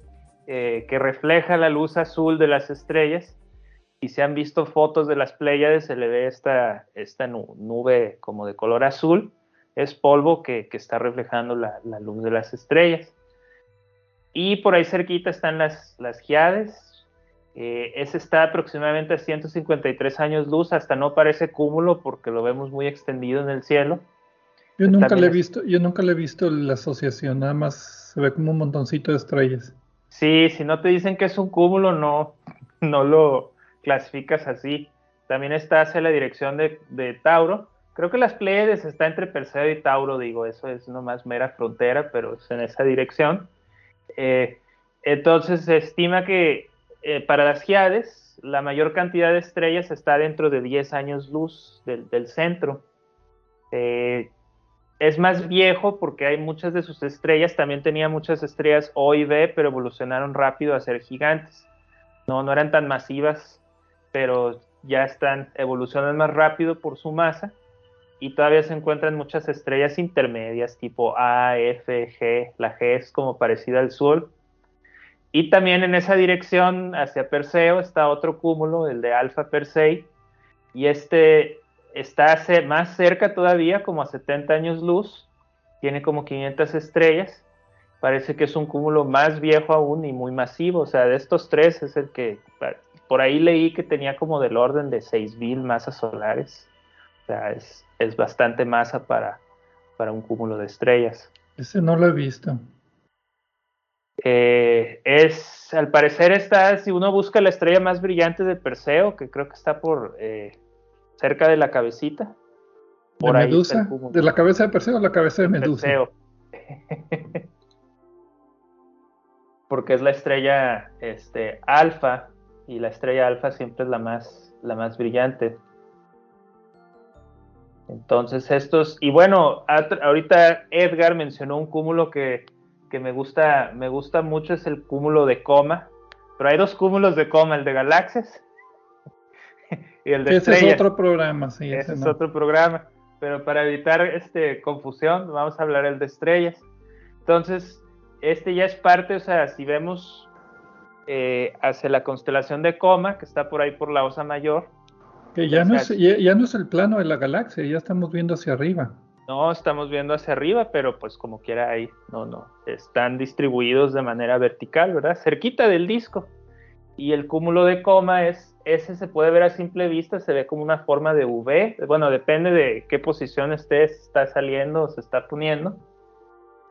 eh, que refleja la luz azul de las estrellas. Y se han visto fotos de las Pléyades, se le ve esta, esta nube como de color azul. Es polvo que, que está reflejando la, la, luz de las estrellas. Y por ahí cerquita están las, las Giades. Eh, ese está aproximadamente a 153 años luz, hasta no parece cúmulo porque lo vemos muy extendido en el cielo. Yo nunca le he visto, yo nunca le he visto la asociación, nada más se ve como un montoncito de estrellas. Sí, si no te dicen que es un cúmulo, no, no lo clasificas así. También está hacia la dirección de, Tauro. Creo que las Pleiades está entre Perseo y Tauro, digo, eso es nomás mera frontera, pero es en esa dirección. Eh, entonces se estima que eh, para las Giades la mayor cantidad de estrellas está dentro de 10 años luz del, del centro. Eh, es más viejo porque hay muchas de sus estrellas, también tenía muchas estrellas O y B, pero evolucionaron rápido a ser gigantes. No, no eran tan masivas, pero ya están, evolucionan más rápido por su masa y todavía se encuentran muchas estrellas intermedias tipo A, F, G. La G es como parecida al Sol. Y también en esa dirección hacia Perseo está otro cúmulo, el de Alfa Persei, y este está más cerca todavía, como a 70 años luz, tiene como 500 estrellas, parece que es un cúmulo más viejo aún y muy masivo, o sea, de estos tres es el que, por ahí leí que tenía como del orden de 6.000 masas solares, o sea, es, es bastante masa para, para un cúmulo de estrellas. Ese no lo he visto. Eh, es, al parecer está, si uno busca la estrella más brillante de Perseo, que creo que está por eh, cerca de la cabecita. Por ¿De Medusa? ¿De la cabeza de Perseo o la cabeza de Medusa? Perseo. Porque es la estrella este, alfa y la estrella alfa siempre es la más, la más brillante. Entonces estos, y bueno, ahorita Edgar mencionó un cúmulo que, que, me, gusta, me gusta mucho, es el cúmulo de coma, pero hay dos cúmulos de coma, el de galaxias ese es otro programa, sí. Ese, es otro programa. Pero para evitar este, confusión, vamos a hablar el de estrellas. Entonces, este ya es parte, o sea, si vemos eh, hacia la constelación de Coma, que está por ahí por la Osa Mayor. Que ya, no es, ya, no es el plano de la galaxia, ya estamos viendo hacia arriba. No, estamos viendo hacia arriba, pero pues como quiera ahí, no, no, están distribuidos de manera vertical, ¿verdad? Cerquita del disco. Y el cúmulo de coma es, ese se puede ver a simple vista, se ve como una forma de V. Bueno, depende de qué posición estés, está saliendo o se está poniendo.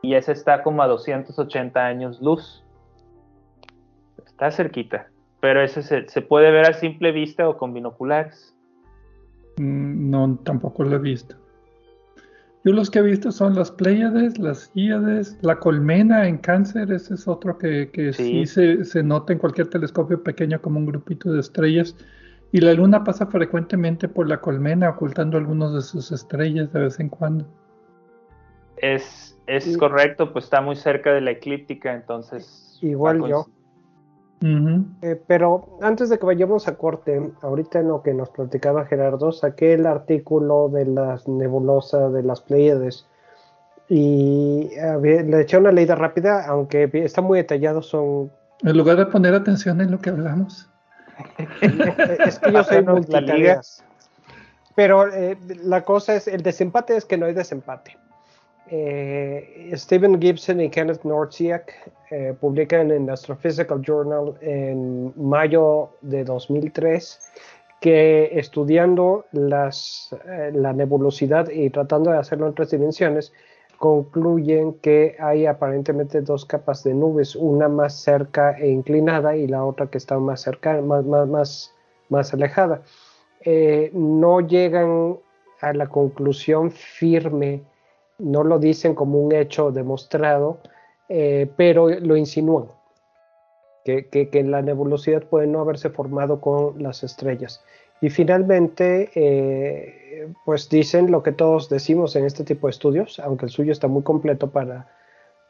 Y ese está como a 280 años luz. Está cerquita. Pero ese se, se puede ver a simple vista o con binoculares. Mm, no, tampoco lo he visto. Yo los que he visto son las Pleiades, las Híades, la colmena en cáncer, ese es otro que, sí, se, nota en cualquier telescopio pequeño como un grupito de estrellas. Y la luna pasa frecuentemente por la colmena ocultando algunos de sus estrellas de vez en cuando. Es, es correcto, pues está muy cerca de la eclíptica, entonces... Igual yo. Eh, pero antes de que vayamos a corte, ahorita en lo que nos platicaba Gerardo, saqué el artículo de las nebulosas de las Pleiades y le eché una leída rápida, aunque está muy detallado, son... En lugar de poner atención en lo que hablamos. es que yo soy multitareas. Pero eh, la cosa es, el desempate es que no hay desempate. Eh, Stephen Gibson y Kenneth Nortziak eh, publican en Astrophysical Journal en mayo de 2003 que estudiando eh, la nebulosidad y tratando de hacerlo en tres dimensiones, concluyen que hay aparentemente dos capas de nubes, una más cerca e inclinada y la otra que está más alejada. no llegan a la conclusión firme no lo dicen como un hecho demostrado, eh, pero lo insinúan, que, que, la nebulosidad puede no haberse formado con las estrellas. Y finalmente, eh, pues dicen lo que todos decimos en este tipo de estudios, aunque el suyo está muy completo para,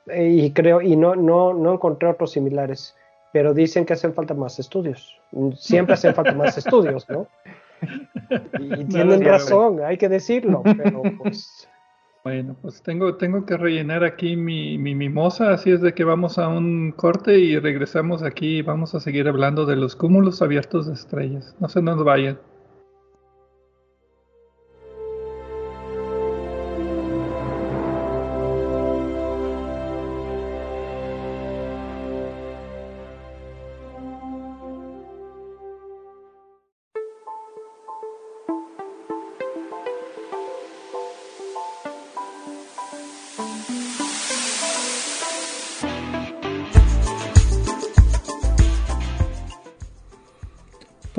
eh, y creo, y no, no, no encontré otros similares, pero dicen que hacen falta más estudios. Siempre hacen falta más estudios, ¿no? Y, tienen razón, hay que decirlo, pero pues bueno, pues tengo, tengo que rellenar aquí mi, mi, mimosa, así es de que vamos a un corte y regresamos aquí y vamos a seguir hablando de los cúmulos abiertos de estrellas. No se nos vayan.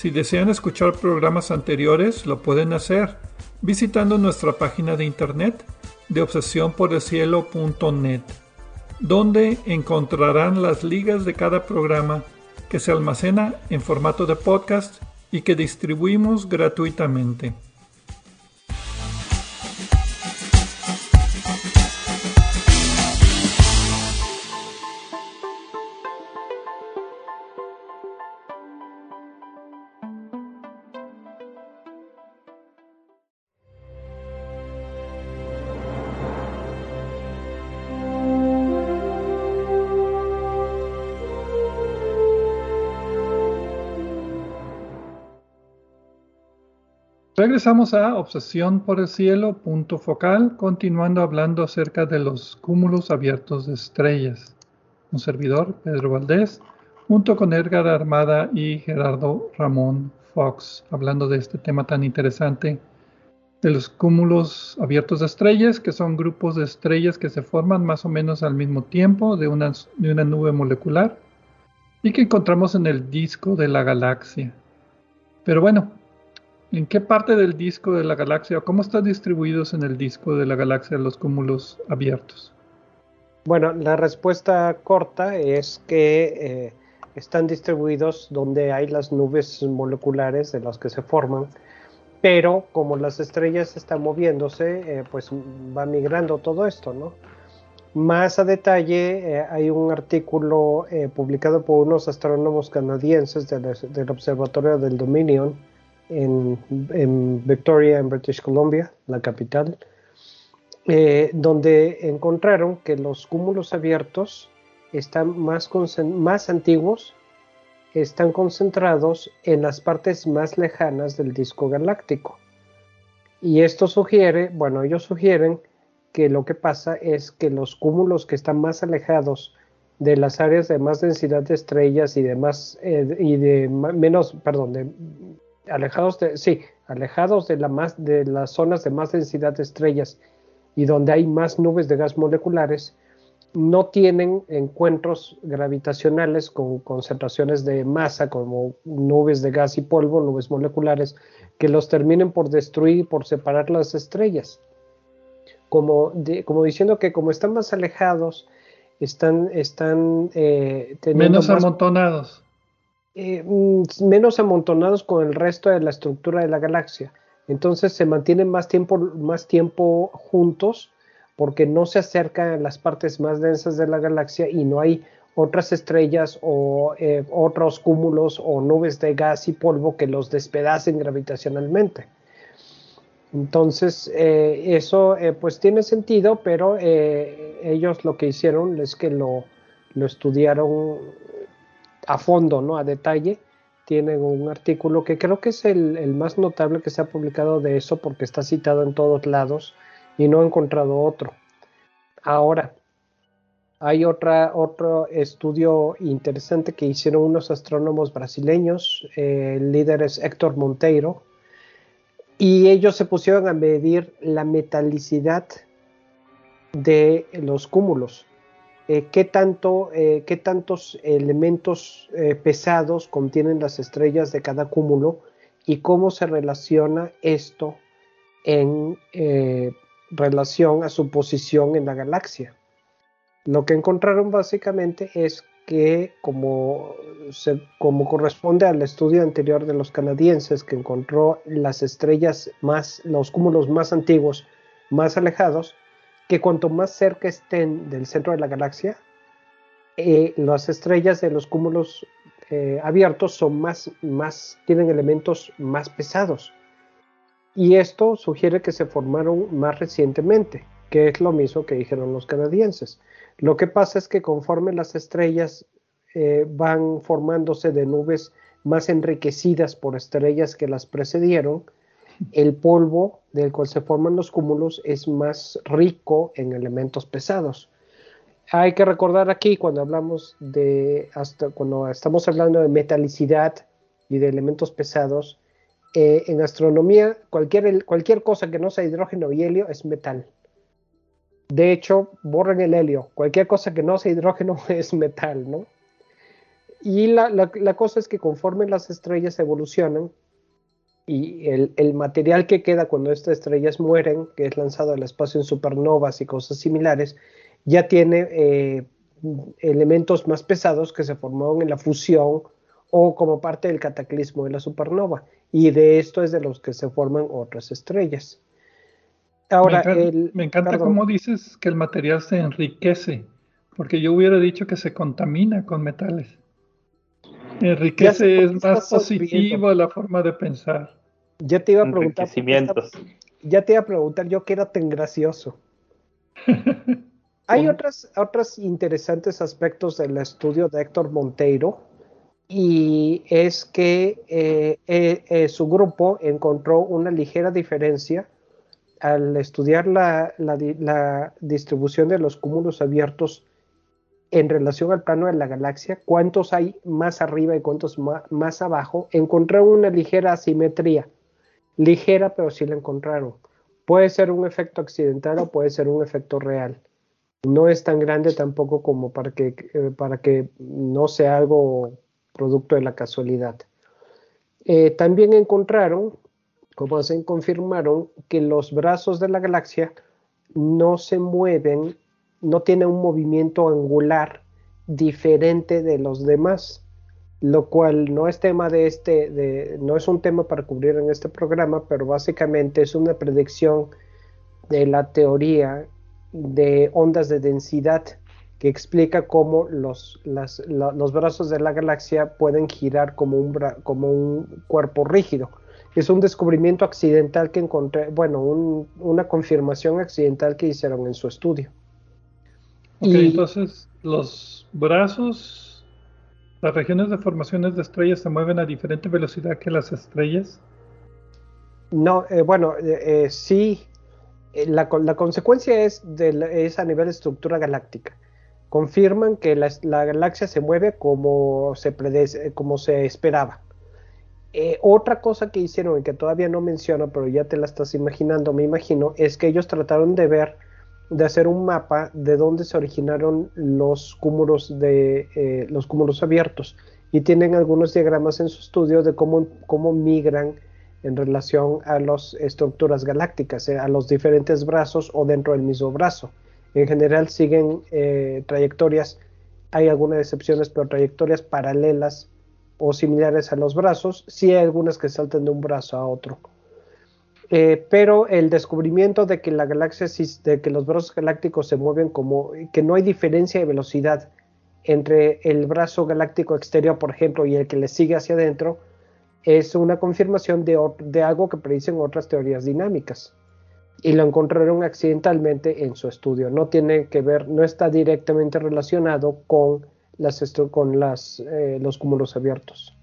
Si desean escuchar programas anteriores, lo pueden hacer visitando nuestra página de internet de obsesiónporelcielo.net, donde encontrarán las ligas de cada programa que se almacena en formato de podcast y que distribuimos gratuitamente. Regresamos a Obsesión por el Cielo, punto focal, continuando hablando acerca de los cúmulos abiertos de estrellas. Un servidor, Pedro Valdés, junto con Edgar Armada y Gerardo Ramón Fox, hablando de este tema tan interesante de los cúmulos abiertos de estrellas, que son grupos de estrellas que se forman más o menos al mismo tiempo de una, de una nube molecular y que encontramos en el disco de la galaxia. Pero bueno, ¿En qué parte del disco de la galaxia cómo están distribuidos en el disco de la galaxia los cúmulos abiertos? Bueno, la respuesta corta es que eh, están distribuidos donde hay las nubes moleculares de las que se forman, pero como las estrellas están moviéndose, eh, pues va migrando todo esto, ¿no? Más a detalle, eh, hay un artículo publicado por unos astrónomos canadienses del Observatorio del Dominion, en, Victoria, en British Columbia, la capital, eh, donde encontraron que los cúmulos abiertos están más, más antiguos, están concentrados en las partes más lejanas del disco galáctico. Y esto sugiere, bueno, ellos sugieren que lo que pasa es que los cúmulos que están más alejados de las áreas de más densidad de estrellas y de más eh, y de menos, perdón, de alejados de, sí, alejados de, la más, de las zonas de más densidad de estrellas y donde hay más nubes de gas moleculares, no tienen encuentros gravitacionales con concentraciones de masa como nubes de gas y polvo, nubes moleculares, que los terminen por destruir y por separar las estrellas. Como, como diciendo que como están más alejados, están, están eh, menos amontonados. Eh, mm, menos amontonados con el resto de la estructura de la galaxia. Entonces se mantienen más tiempo, más tiempo juntos porque no se acercan a las partes más densas de la galaxia y no hay otras estrellas o eh, otros cúmulos o nubes de gas y polvo que los despedacen gravitacionalmente. Entonces, eh, eso pues tiene sentido, pero ellos lo que hicieron es que lo, lo estudiaron a fondo, ¿no? A detalle. Tienen un artículo que creo que es el, más notable que se ha publicado de eso porque está citado en todos lados y no he encontrado otro. Ahora, hay otra, otro estudio interesante que hicieron unos astrónomos brasileños, el líder es Héctor Monteiro, y ellos se pusieron a medir la metalicidad de los cúmulos. Eh, qué, tanto, eh, qué tantos elementos eh, pesados contienen las estrellas de cada cúmulo y cómo se relaciona esto en relación a su posición en la galaxia. Lo que encontraron básicamente es que como, como corresponde al estudio anterior de los canadienses que encontró las estrellas más, los cúmulos más antiguos, más alejados, que cuanto más cerca estén del centro de la galaxia, eh, las estrellas de los cúmulos eh, abiertos son más, más, tienen elementos más pesados. Y esto sugiere que se formaron más recientemente, que es lo mismo que dijeron los canadienses. Lo que pasa es que conforme las estrellas eh, van formándose de nubes más enriquecidas por estrellas que las precedieron, el polvo del cual se forman los cúmulos es más rico en elementos pesados. Hay que recordar aquí cuando hablamos de, hasta cuando estamos hablando de metalicidad y de elementos pesados, Eh, en astronomía, cualquier, cualquier cosa que no sea hidrógeno y helio es metal. De hecho, borren el helio. Cualquier cosa que no sea hidrógeno es metal, ¿no? Y la, la cosa es que conforme las estrellas evolucionan, y el, material que queda cuando estas estrellas mueren, que es lanzado al espacio en supernovas y cosas similares, ya tiene eh, elementos más pesados que se formaron en la fusión o como parte del cataclismo de la supernova. Y de esto es de los que se forman otras estrellas. Ahora, me encanta, cómo dices que el material se enriquece, porque yo hubiera dicho que se contamina con metales. Enriquece es más positivo la forma de pensar. Ya te iba a preguntar. Ya te iba a preguntar yo qué era tan gracioso. Hay otras, otros interesantes aspectos del estudio de Héctor Monteiro y es que eh, eh, eh, su grupo encontró una ligera diferencia al estudiar la, distribución de los cúmulos abiertos en relación al plano de la galaxia, cuántos hay más arriba y cuántos más abajo, encontró una ligera asimetría ligera, pero sí la encontraron. Puede ser un efecto accidental o puede ser un efecto real. No es tan grande tampoco como para que, eh, para que no sea algo producto de la casualidad. Eh, también encontraron, como se confirmaron, que los brazos de la galaxia no se mueven, no tienen un movimiento angular diferente de los demás lo cual no es tema de este, no es un tema para cubrir en este programa, pero básicamente es una predicción de la teoría de ondas de densidad que explica cómo los, los brazos de la galaxia pueden girar como un, como un cuerpo rígido. Es un descubrimiento accidental que encontré, bueno, una confirmación accidental que hicieron en su estudio. y, entonces los brazos ¿Las regiones de formaciones de estrellas se mueven a diferente velocidad que las estrellas? No, eh, bueno, eh, eh, sí. La, consecuencia es, de a nivel de estructura galáctica. Confirman que la, galaxia se mueve como se, como se esperaba. otra cosa que hicieron y que todavía no menciono, pero ya te la estás imaginando, me imagino, es que ellos trataron de ver de hacer un mapa de dónde se originaron los cúmulos de eh, los cúmulos abiertos y tienen algunos diagramas en su estudio de cómo, cómo migran en relación a las estructuras galácticas, eh, a los diferentes brazos o dentro del mismo brazo. En general siguen eh, trayectorias, hay algunas excepciones, pero trayectorias paralelas o similares a los brazos, sí hay algunas que saltan de un brazo a otro. Eh, pero el descubrimiento de que la galaxia, de que los brazos galácticos se mueven como, que no hay diferencia de velocidad entre el brazo galáctico exterior, por ejemplo, y el que le sigue hacia adentro, es una confirmación de, algo que predicen otras teorías dinámicas. Y lo encontraron accidentalmente en su estudio. No tiene que ver, no está directamente relacionado con, las, con las, eh, los cúmulos abiertos.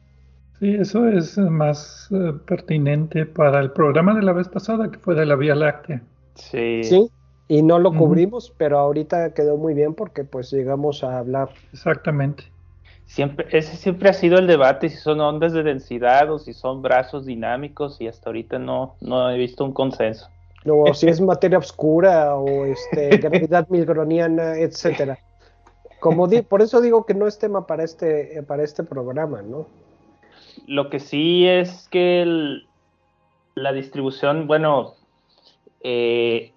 Sí, eso es más eh, pertinente para el programa de la vez pasada, que fue de la Vía Láctea. Sí. Sí, y no lo cubrimos, pero ahorita quedó muy bien porque pues llegamos a hablar. Exactamente. Siempre, ese siempre ha sido el debate, si son ondas de densidad o si son brazos dinámicos, y hasta ahorita no, no he visto un consenso. O si es materia oscura o este, gravedad milgroniana, etcétera. Como di, por eso digo que no es tema para este, para este programa, ¿no? Lo que sí es que la distribución, bueno, eh,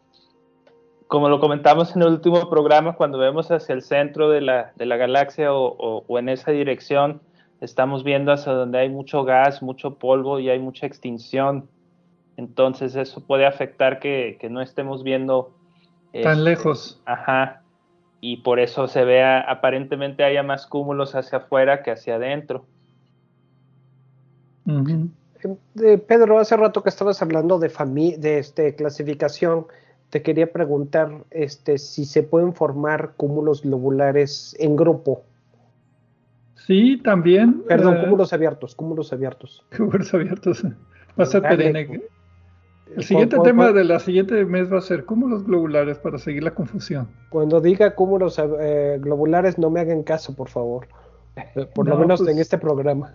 como lo comentamos en el último programa, cuando vemos hacia el centro de la, galaxia o, en esa dirección, estamos viendo hacia donde hay mucho gas, mucho polvo y hay mucha extinción. Entonces eso puede afectar que, no estemos viendo... Tan este, lejos. Ajá. Y por eso se vea, aparentemente haya más cúmulos hacia afuera que hacia adentro. Pedro, hace rato que estabas hablando de, de este, clasificación, te quería preguntar este, si se pueden formar cúmulos globulares en grupo. Sí, también. Perdón, eh, cúmulos abiertos, cúmulos abiertos. Cúmulos abiertos. Va a ser El siguiente tema de la siguiente mes va a ser cúmulos globulares para seguir la confusión. Cuando diga cúmulos eh, globulares, no me hagan caso, por favor. Por lo menos en pues este programa.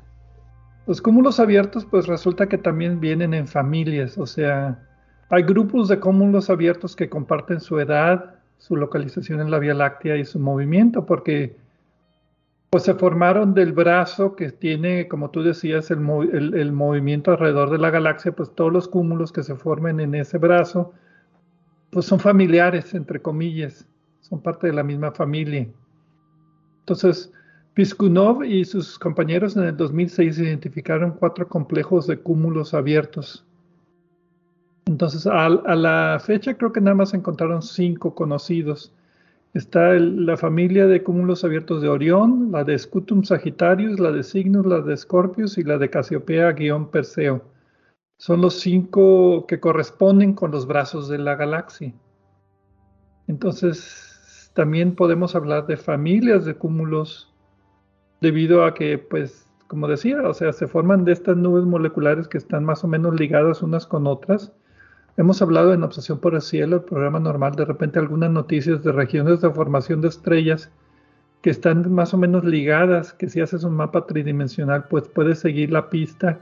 Los cúmulos abiertos, pues resulta que también vienen en familias, o sea, hay grupos de cúmulos abiertos que comparten su edad, su localización en la Vía Láctea y su movimiento, porque pues se formaron del brazo que tiene, como tú decías, el, movimiento alrededor de la galaxia, pues todos los cúmulos que se formen en ese brazo, pues son familiares, entre comillas, son parte de la misma familia. Entonces, Piskunov y sus compañeros en el 2006 identificaron cuatro complejos de cúmulos abiertos. Entonces, a, la fecha creo que nada más encontraron cinco conocidos Está la familia de cúmulos abiertos de Orión, la de Scutum Sagittarius, la de Cygnus, la de Scorpius y la de Casiopea-Perseo. Son los cinco que corresponden con los brazos de la galaxia. Entonces, también podemos hablar de familias de cúmulos debido a que, pues, como decía, o sea, se forman de estas nubes moleculares que están más o menos ligadas unas con otras Hemos hablado en Obsesión por el Cielo, el programa normal, de repente algunas noticias de regiones de formación de estrellas que están más o menos ligadas, que si haces un mapa tridimensional, pues puedes seguir la pista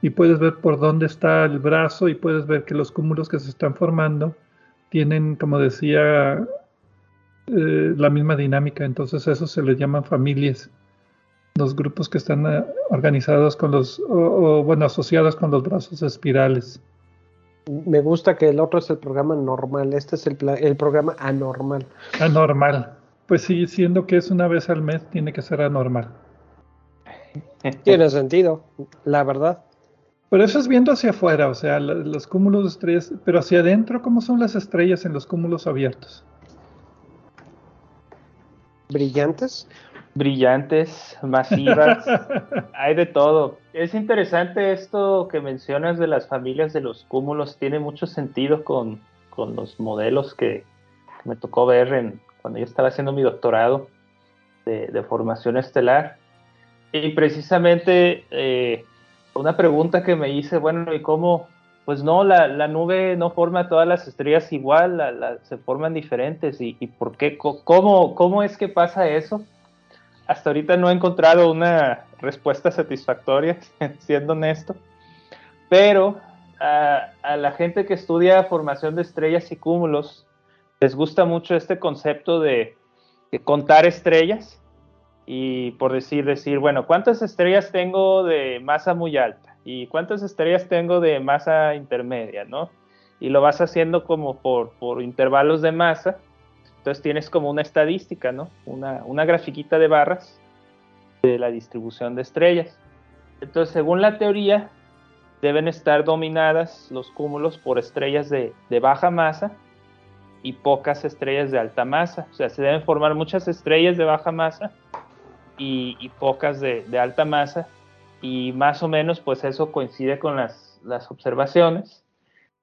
y puedes ver por dónde está el brazo y puedes ver que los cúmulos que se están formando tienen, como decía, eh, la misma dinámica. Entonces eso se les llaman familias. Los grupos que están eh, organizados con los, o, bueno, asociados con los brazos espirales me gusta que el otro es el programa normal, este es el, el programa anormal. Anormal. Pues sí, siendo que es una vez al mes, tiene que ser anormal. Tiene sentido, la verdad. Pero eso es viendo hacia afuera, o sea, los cúmulos de estrellas, pero hacia adentro, ¿cómo son las estrellas en los cúmulos abiertos? ¿Brillantes? Brillantes, masivas, hay de todo. Es interesante esto que mencionas de las familias de los cúmulos, tiene mucho sentido con, los modelos que, me tocó ver en, cuando yo estaba haciendo mi doctorado de, formación estelar. Y precisamente eh, una pregunta que me hice, bueno, ¿y cómo? Pues no, la, nube no forma todas las estrellas igual, se forman diferentes. ¿Y, y por qué? ¿Cómo, ¿Cómo es que pasa eso? Hasta ahorita no he encontrado una respuesta satisfactoria, siendo honesto. Pero a, la gente que estudia formación de estrellas y cúmulos, les gusta mucho este concepto de, contar estrellas y por decir, decir, bueno, ¿cuántas estrellas tengo de masa muy alta? ¿Y cuántas estrellas tengo de masa intermedia? ¿no? Y lo vas haciendo como por, por intervalos de masa entonces tienes como una estadística, ¿no? Una, una grafiquita de barras de la distribución de estrellas. Entonces, según la teoría, deben estar dominadas los cúmulos por estrellas de, baja masa y pocas estrellas de alta masa. O sea, se deben formar muchas estrellas de baja masa y, pocas de, alta masa. Y más o menos, pues eso coincide con las, las observaciones.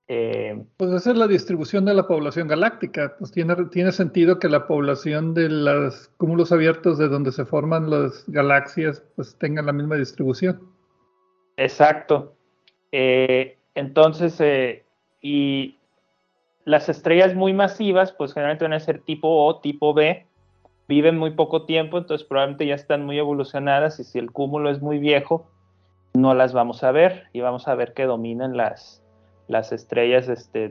Eh, pues esa es la distribución de la población galáctica. Pues tiene, tiene sentido que la población de los cúmulos abiertos de donde se forman las galaxias pues tengan la misma distribución. Exacto. Eh, entonces, eh, y las estrellas muy masivas, pues generalmente van a ser tipo O, tipo B, viven muy poco tiempo, entonces probablemente ya están muy evolucionadas y si el cúmulo es muy viejo, no las vamos a ver y vamos a ver que dominan las, las estrellas este,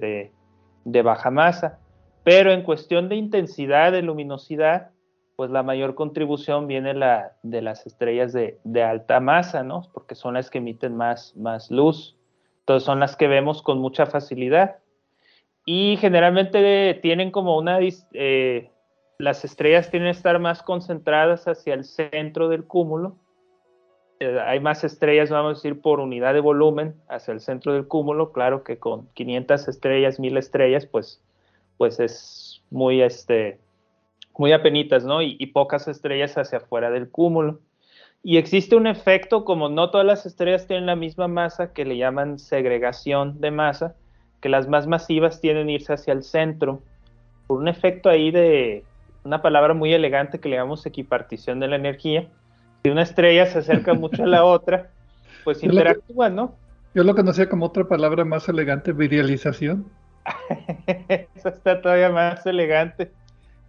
de, baja masa. Pero en cuestión de intensidad, de luminosidad, pues la mayor contribución viene la, de las estrellas de, alta masa, ¿no? Porque son las que emiten más, más luz. Entonces son las que vemos con mucha facilidad. Y generalmente tienen como una... Eh, las estrellas tienen que estar más concentradas hacia el centro del cúmulo eh, hay más estrellas, vamos a decir, por unidad de volumen hacia el centro del cúmulo. Claro que con 500 estrellas, 1000 estrellas, pues, pues es muy, este, muy apenitas, ¿no? Y, pocas estrellas hacia afuera del cúmulo. Y existe un efecto, como no todas las estrellas tienen la misma masa, que le llaman segregación de masa, que las más masivas tienen irse hacia el centro, por un efecto ahí de una palabra muy elegante que le llamamos equipartición de la energía si una estrella se acerca mucho a la otra, pues interactúa, ¿no? Yo lo conocía como otra palabra más elegante, virialización. Eso está todavía más elegante.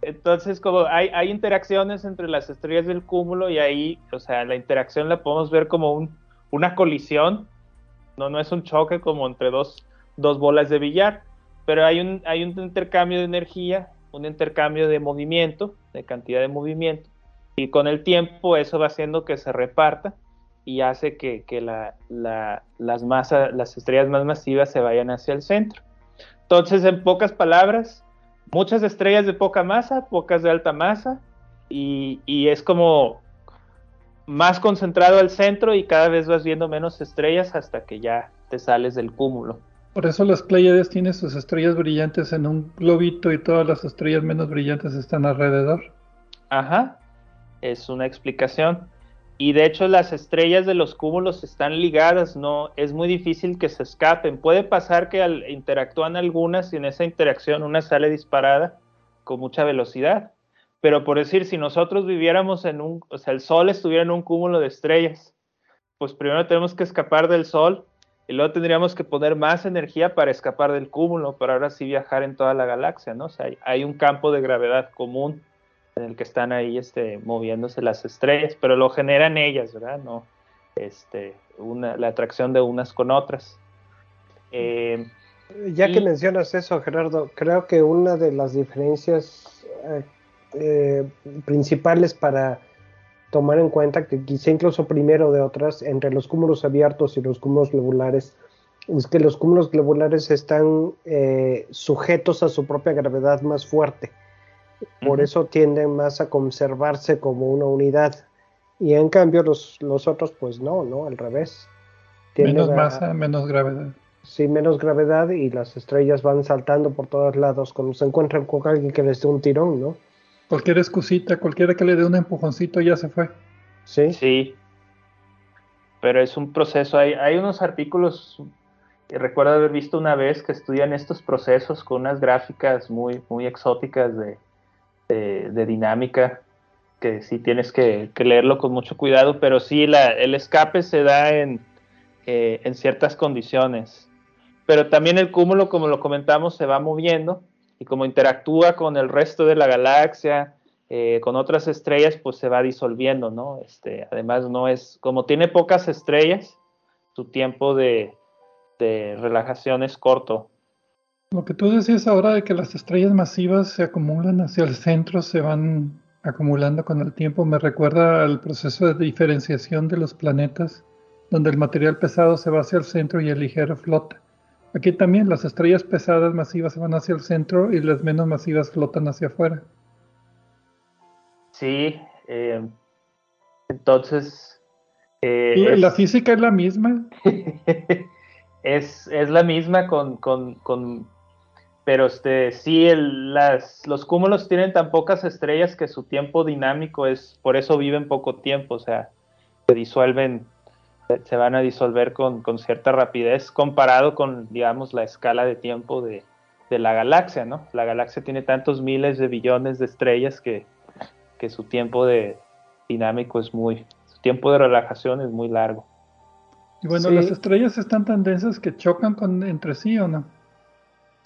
Entonces, como hay, interacciones entre las estrellas del cúmulo y ahí, o sea, la interacción la podemos ver como un, una colisión, no, no es un choque como entre dos, dos bolas de billar, pero hay un, hay un intercambio de energía, un intercambio de movimiento, de cantidad de movimiento, y con el tiempo eso va haciendo que se reparta y hace que, las, masas, las estrellas más masivas se vayan hacia el centro. Entonces, en pocas palabras, muchas estrellas de poca masa, pocas de alta masa, y, y es como más concentrado al centro y cada vez vas viendo menos estrellas hasta que ya te sales del cúmulo. Por eso las Pléyades tienen sus estrellas brillantes en un globito y todas las estrellas menos brillantes están alrededor. Ajá, es una explicación. Y de hecho las estrellas de los cúmulos están ligadas, no es muy difícil que se escapen. Puede pasar que al, interactúan algunas y en esa interacción una sale disparada con mucha velocidad. Pero por decir, si nosotros viviéramos en un, o sea, el Sol estuviera en un cúmulo de estrellas, pues primero tenemos que escapar del Sol y luego tendríamos que poner más energía para escapar del cúmulo, para ahora sí viajar en toda la galaxia, ¿no? O sea, hay, un campo de gravedad común en el que están ahí este, moviéndose las estrellas, pero lo generan ellas, ¿verdad? No, este, una, la atracción de unas con otras. Eh, ya que mencionas eso, Gerardo, creo que una de las diferencias eh, eh, principales para tomar en cuenta que quizá incluso primero de otras, entre los cúmulos abiertos y los cúmulos globulares, es que los cúmulos globulares están eh, sujetos a su propia gravedad más fuerte. Por eso tienden más a conservarse como una unidad. Y en cambio los, los otros, pues no, ¿no? Al revés. menos masa, menos gravedad. Sí, menos gravedad y las estrellas van saltando por todos lados cuando se encuentran con alguien que les dé un tirón, ¿no? Cualquier excusita, cualquiera que le dé un empujoncito ya se fue. Sí. Sí. Pero es un proceso. Hay, hay unos artículos que recuerdo haber visto una vez que estudian estos procesos con unas gráficas muy, muy exóticas de, dinámica, que sí tienes que, leerlo con mucho cuidado, pero sí el escape se da en, eh, en ciertas condiciones. Pero también el cúmulo, como lo comentamos, se va moviendo y como interactúa con el resto de la galaxia, eh, con otras estrellas, pues se va disolviendo, ¿no? Este, además, no es, como tiene pocas estrellas, su tiempo de, relajación es corto. Lo que tú decías ahora de que las estrellas masivas se acumulan hacia el centro, se van acumulando con el tiempo, me recuerda al proceso de diferenciación de los planetas, donde el material pesado se va hacia el centro y el ligero flota. Aquí también las estrellas pesadas masivas van hacia el centro y las menos masivas flotan hacia afuera. Sí, eh, entonces... Eh, ¿La física es la misma? es, la misma con, con, pero este, sí, las, los cúmulos tienen tan pocas estrellas que su tiempo dinámico es, por eso viven poco tiempo, o sea, se disuelven se van a disolver con, cierta rapidez comparado con, digamos, la escala de tiempo de, la galaxia, ¿no? La galaxia tiene tantos miles de billones de estrellas que, su tiempo de dinámico es muy, su tiempo de relajación es muy largo. Y bueno, las estrellas están tan densas que chocan con, entre sí o no.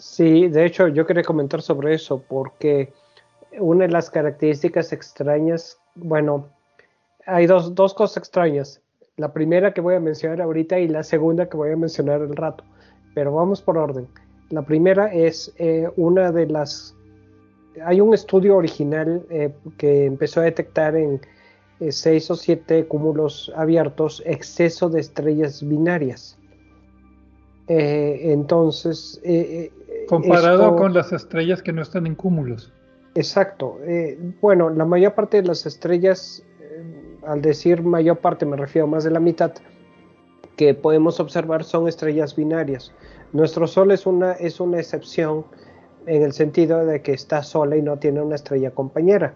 Sí, de hecho yo quería comentar sobre eso porque una de las características extrañas, bueno, hay dos, dos cosas extrañas. La primera que voy a mencionar ahorita y la segunda que voy a mencionar al rato. Pero vamos por orden. La primera es eh, una de las... Hay un estudio original eh, que empezó a detectar en eh, seis o siete cúmulos abiertos exceso de estrellas binarias. entonces... Comparado con las estrellas que no están en cúmulos. Exacto. bueno, la mayor parte de las estrellas al decir mayor parte me refiero a más de la mitad, que podemos observar son estrellas binarias. Nuestro Sol es una, es una excepción en el sentido de que está sola y no tiene una estrella compañera.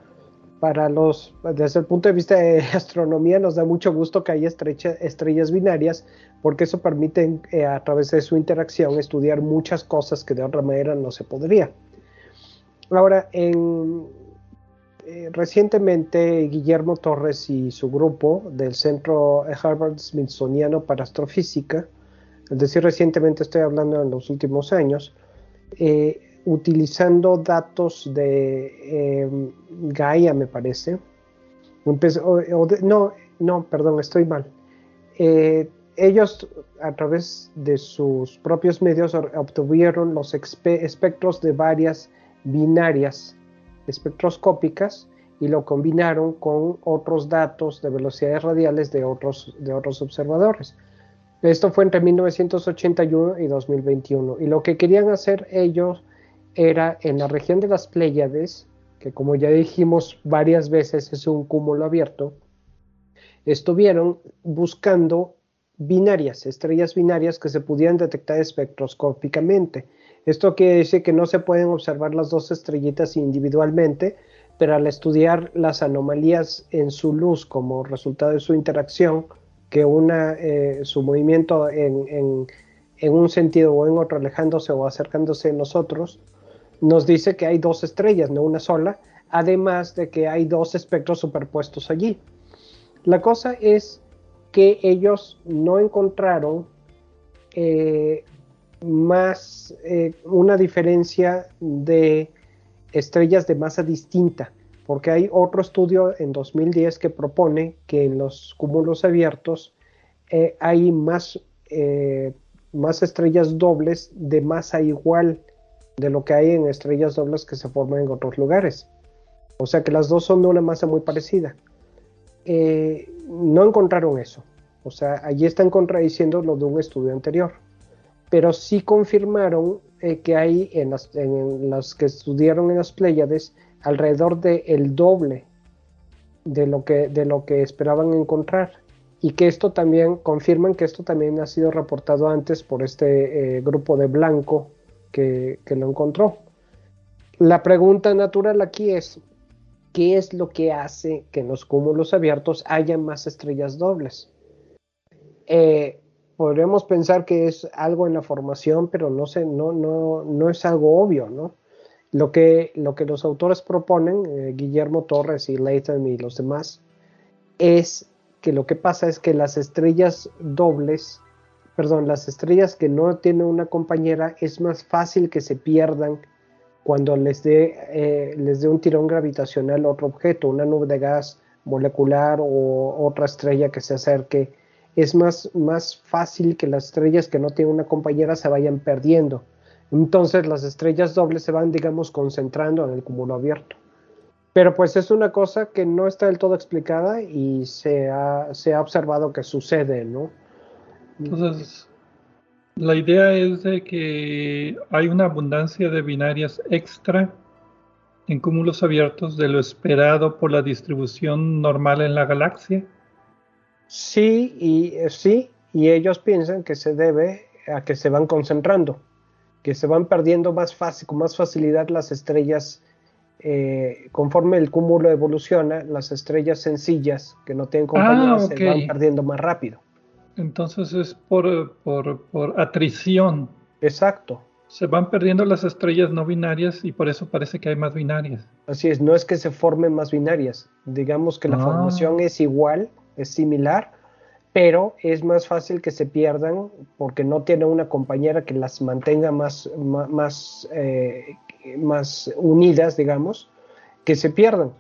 Para los, desde el punto de vista de astronomía, nos da mucho gusto que haya estrellas binarias, porque eso permite eh, a través de su interacción estudiar muchas cosas que de otra manera no se podría. Ahora, en, eh, recientemente Guillermo Torres y su grupo del Centro Harvard Smithsoniano para Astrofísica, es decir, recientemente estoy hablando en los últimos años, eh, utilizando datos de em, Gaia, me parece, no, no, perdón, estoy mal. eh, ellos a través de sus propios medios obtuvieron los espectros de varias binarias espectroscópicas y lo combinaron con otros datos de velocidades radiales de otros, de otros observadores. Esto fue entre 1981 y 2021. Y lo que querían hacer ellos era en la región de las Pléyades, que como ya dijimos varias veces es un cúmulo abierto, estuvieron buscando binarias, estrellas binarias que se pudieran detectar espectroscópicamente. Esto quiere decir que no se pueden observar las dos estrellitas individualmente, pero al estudiar las anomalías en su luz como resultado de su interacción, que una, eh, su movimiento en, un sentido o en otro, alejándose o acercándose a nosotros, nos dice que hay dos estrellas, no una sola, además de que hay dos espectros superpuestos allí. La cosa es que ellos no encontraron eh, más eh, una diferencia de estrellas de masa distinta, porque hay otro estudio en 2010 que propone que en los cúmulos abiertos eh, hay más, más estrellas dobles de masa igual de lo que hay en estrellas dobles que se forman en otros lugares. O sea que las dos son de una masa muy parecida. Eh, no encontraron eso. O sea, allí están contradiciendo lo de un estudio anterior. Pero sí confirmaron eh, que hay en las, que estudiaron en las Pléyades alrededor del el doble de lo, que, de lo que esperaban encontrar. Y que esto también, confirman que esto también ha sido reportado antes por este eh, grupo de Blanco que, lo encontró. La pregunta natural aquí es, ¿qué es lo que hace que en los cúmulos abiertos haya más estrellas dobles? Eh, podríamos pensar que es algo en la formación, pero no, sé, no, no, no es algo obvio, ¿no? Lo que, lo que los autores proponen, eh, Guillermo Torres y Latham y los demás, es que lo que pasa es que las estrellas dobles, perdón, las estrellas que no tienen una compañera, es más fácil que se pierdan cuando les dé, eh, les dé un tirón gravitacional a otro objeto, una nube de gas molecular o otra estrella que se acerque, es más, más fácil que las estrellas que no tienen una compañera se vayan perdiendo. Entonces las estrellas dobles se van, digamos, concentrando en el cúmulo abierto. Pero pues es una cosa que no está del todo explicada y se ha, se ha observado que sucede, ¿no? Entonces, la idea es de que hay una abundancia de binarias extra en cúmulos abiertos de lo esperado por la distribución normal en la galaxia. Sí, y eh, sí, y ellos piensan que se debe a que se van concentrando, que se van perdiendo más fácil, con más facilidad las estrellas eh, conforme el cúmulo evoluciona, las estrellas sencillas que no tienen compañía ah, se van perdiendo más rápido. Entonces es por, por, atrición. Exacto. Se van perdiendo las estrellas no binarias y por eso parece que hay más binarias. Así es, no es que se formen más binarias. Digamos que la ah. formación es igual, es similar, pero es más fácil que se pierdan porque no tiene una compañera que las mantenga más, más, eh, más unidas, digamos, que se pierdan.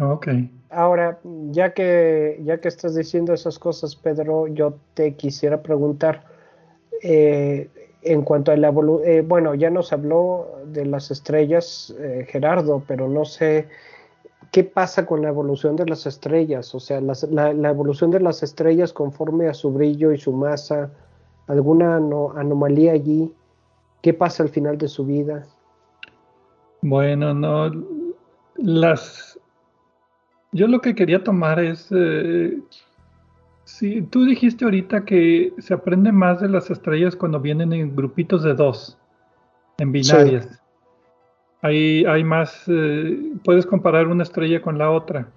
Ok. Ahora, ya que, ya que estás diciendo esas cosas, Pedro, yo te quisiera preguntar, eh, en cuanto a la evolución, eh, bueno, ya nos habló de las estrellas, eh, Gerardo, pero no sé qué pasa con la evolución de las estrellas, o sea, la, evolución de las estrellas conforme a su brillo y su masa, alguna anomalía allí, qué pasa al final de su vida. Bueno, no, las yo lo que quería tomar es, eh, si tú dijiste ahorita que se aprende más de las estrellas cuando vienen en grupitos de dos, en binarias. Hay, hay más, eh, puedes comparar una estrella con la otra.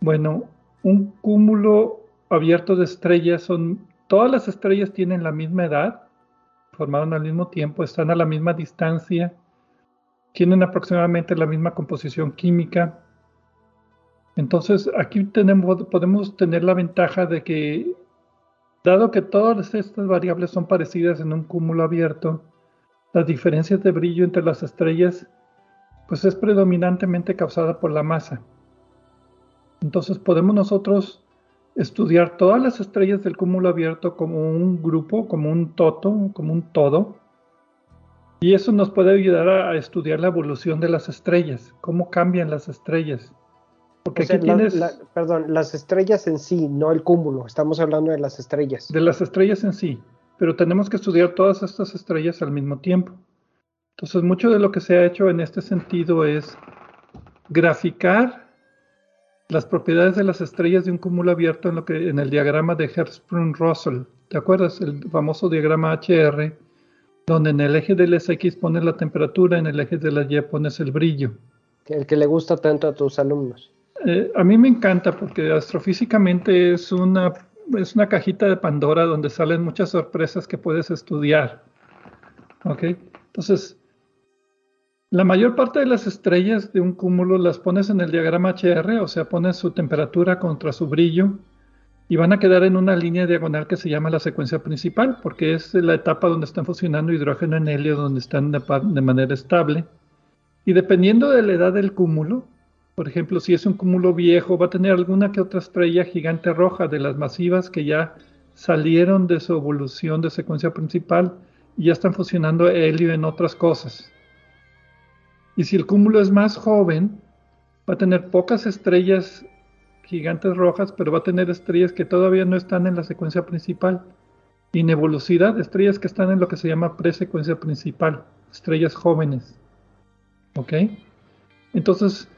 Bueno, un cúmulo abierto de estrellas son, todas las estrellas tienen la misma edad, formaron al mismo tiempo, están a la misma distancia, tienen aproximadamente la misma composición química, entonces aquí podemos tener la ventaja de que, dado que todas estas variables son parecidas en un cúmulo abierto, las diferencias de brillo entre las estrellas pues es predominantemente causada por la masa. Entonces podemos nosotros estudiar todas las estrellas del cúmulo abierto como un grupo, como un toto, como un todo. Y eso nos puede ayudar a, estudiar la evolución de las estrellas, cómo cambian las estrellas. Porque aquí tienes... perdón, las estrellas en sí, no el cúmulo, estamos hablando de las estrellas. De las estrellas en sí, pero tenemos que estudiar todas estas estrellas al mismo tiempo. Entonces, mucho de lo que se ha hecho en este sentido es graficar las propiedades de las estrellas de un cúmulo abierto en, lo que, en el diagrama de Hertzsprung-Russell. ¿Te acuerdas? El famoso diagrama HR, donde en el eje del X pones la temperatura, en el eje de la Y pones el brillo. El que le gusta tanto a tus alumnos. Eh, a mí me encanta porque astrofísicamente es una, es una cajita de Pandora donde salen muchas sorpresas que puedes estudiar. ¿Ok? Entonces, la mayor parte de las estrellas de un cúmulo las pones en el diagrama HR, o sea, pones su temperatura contra su brillo y van a quedar en una línea diagonal que se llama la secuencia principal, porque es la etapa donde están fusionando hidrógeno en helio, donde están de, de manera estable. Y dependiendo de la edad del cúmulo, por ejemplo, si es un cúmulo viejo, va a tener alguna que otra estrella gigante roja de las masivas que ya salieron de su evolución de secuencia principal y ya están fusionando helio en otras cosas. Y si el cúmulo es más joven, va a tener pocas estrellas gigantes rojas, pero va a tener estrellas que todavía no están en la secuencia principal. Y nebulosidad, estrellas que están en lo que se llama presecuencia principal, estrellas jóvenes. ¿Ok? Entonces,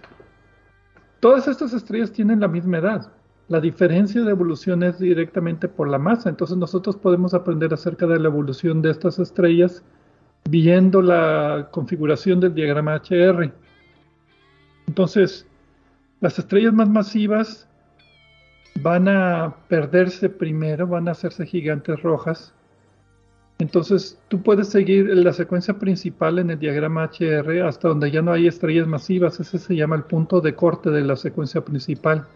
todas estas estrellas tienen la misma edad. La diferencia de evolución es directamente por la masa. Entonces nosotros podemos aprender acerca de la evolución de estas estrellas viendo la configuración del diagrama HR. Entonces, las estrellas más masivas van a perderse primero, van a hacerse gigantes rojas. Entonces, tú puedes seguir la secuencia principal en el diagrama HR hasta donde ya no hay estrellas masivas. Ese se llama el punto de corte de la secuencia principal.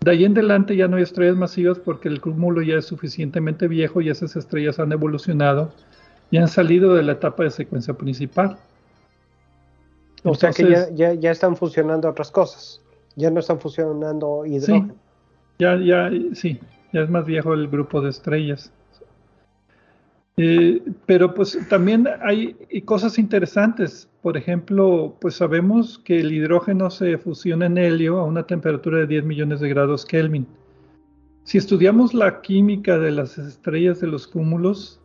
De ahí en adelante ya no hay estrellas masivas porque el cúmulo ya es suficientemente viejo y esas estrellas han evolucionado ya han salido de la etapa de secuencia principal. O sea que ya, ya, están funcionando otras cosas, ya no están funcionando hidrógeno. Sí, ya, ya, sí, ya es más viejo el grupo de estrellas. Eh, pero pues también hay cosas interesantes. Por ejemplo, pues sabemos que el hidrógeno se fusiona en helio a una temperatura de 10 millones de grados Kelvin. Si estudiamos la química de las estrellas de los cúmulos,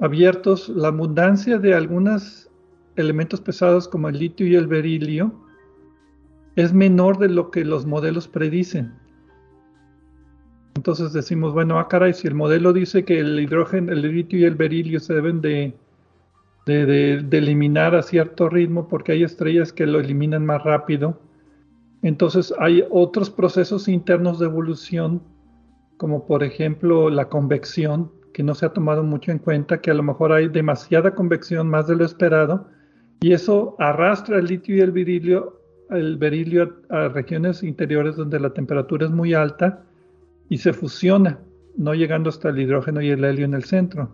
abiertos, la abundancia de algunos elementos pesados como el litio y el berilio es menor de lo que los modelos predicen. Entonces decimos, bueno, ah, caray, si el modelo dice que el hidrógeno, el litio y el berilio se deben de, eliminar a cierto ritmo porque hay estrellas que lo eliminan más rápido, entonces hay otros procesos internos de evolución, como por ejemplo la convección, que no se ha tomado mucho en cuenta, que a lo mejor hay demasiada convección más de lo esperado, y eso arrastra el litio y el berilio, el berilio a, regiones interiores donde la temperatura es muy alta y se fusiona, no llegando hasta el hidrógeno y el helio en el centro.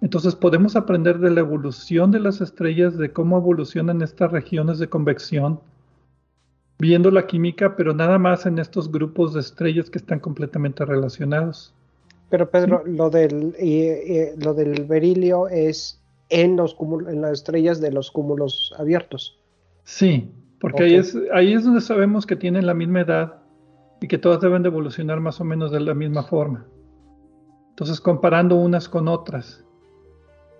Entonces podemos aprender de la evolución de las estrellas, de cómo evolucionan estas regiones de convección, viendo la química, pero nada más en estos grupos de estrellas que están completamente relacionados. Pero Pedro, lo del lo del berilio es en los en las estrellas de los cúmulos abiertos. Sí, porque ahí es ahí es donde sabemos que tienen la misma edad y que todas deben de evolucionar más o menos de la misma forma. Entonces, comparando unas con otras.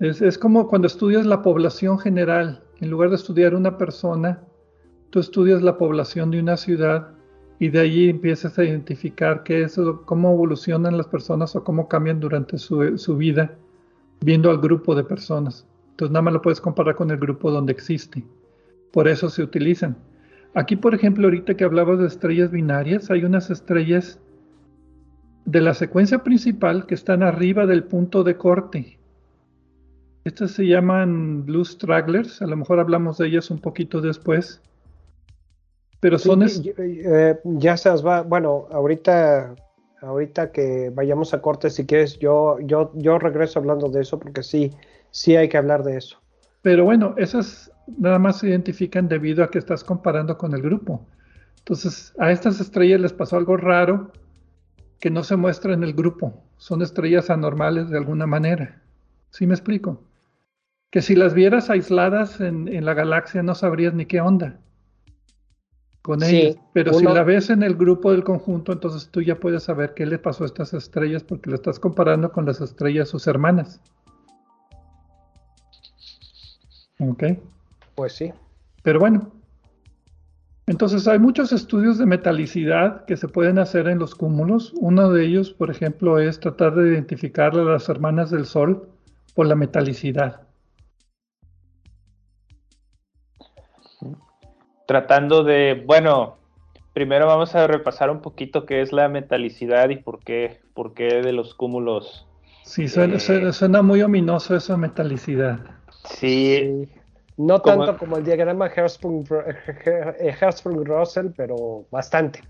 Es, como cuando estudias la población general, en lugar de estudiar una persona, tú estudias la población de una ciudad y de ahí empiezas a identificar qué es, cómo evolucionan las personas o cómo cambian durante su, vida viendo al grupo de personas. Entonces nada más lo puedes comparar con el grupo donde existe. Por eso se utilizan. Aquí, por ejemplo, ahorita que hablabas de estrellas binarias, hay unas estrellas de la secuencia principal que están arriba del punto de corte. Estas se llaman Blue Stragglers, a lo mejor hablamos de ellas un poquito después. Pero son... Eh, ya se va, bueno, ahorita, ahorita que vayamos a corte, si quieres, yo, yo, yo regreso hablando de eso porque sí, sí hay que hablar de eso. Pero bueno, esas nada más se identifican debido a que estás comparando con el grupo. Entonces, a estas estrellas les pasó algo raro que no se muestra en el grupo. Son estrellas anormales de alguna manera. ¿Sí me explico? Que si las vieras aisladas en, la galaxia no sabrías ni qué onda con ellas. Pero si la ves en el grupo del conjunto, entonces tú ya puedes saber qué le pasó a estas estrellas porque lo estás comparando con las estrellas sus hermanas. ¿Ok? Pues sí. Pero bueno, entonces hay muchos estudios de metalicidad que se pueden hacer en los cúmulos. Uno de ellos, por ejemplo, es tratar de identificar a las hermanas del Sol por la metalicidad. Tratando de, bueno, primero vamos a repasar un poquito qué es la metalicidad y por qué, por qué de los cúmulos. Sí, suena, eh, muy ominoso esa metalicidad. sí. No tanto como el diagrama Hertzsprung-Russell, pero bastante.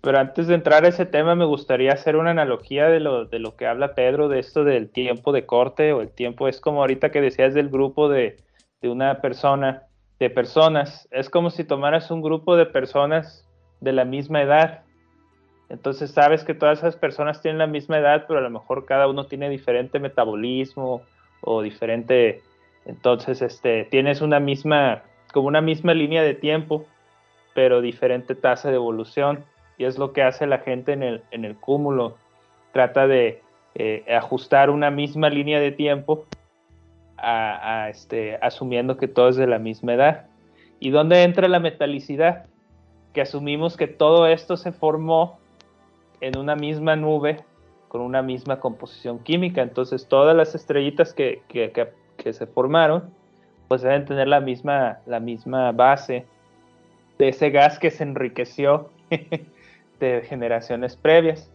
Pero antes de entrar a ese tema, me gustaría hacer una analogía de lo, de lo que habla Pedro, de esto del tiempo de corte, o el tiempo es como ahorita que decías del grupo de, de una persona, de personas. Es como si tomaras un grupo de personas de la misma edad. Entonces sabes que todas esas personas tienen la misma edad, pero a lo mejor cada uno tiene diferente metabolismo o diferente entonces, este, tienes una misma, como una misma línea de tiempo, pero diferente tasa de evolución. Y es lo que hace la gente en el, en el cúmulo. Trata de eh, ajustar una misma línea de tiempo a, este, asumiendo que todo es de la misma edad. ¿Y dónde entra la metalicidad? Que asumimos que todo esto se formó en una misma nube con una misma composición química. Entonces todas las estrellitas que, que, que que se formaron, pues deben tener la misma, la misma base de ese gas que se enriqueció de generaciones previas.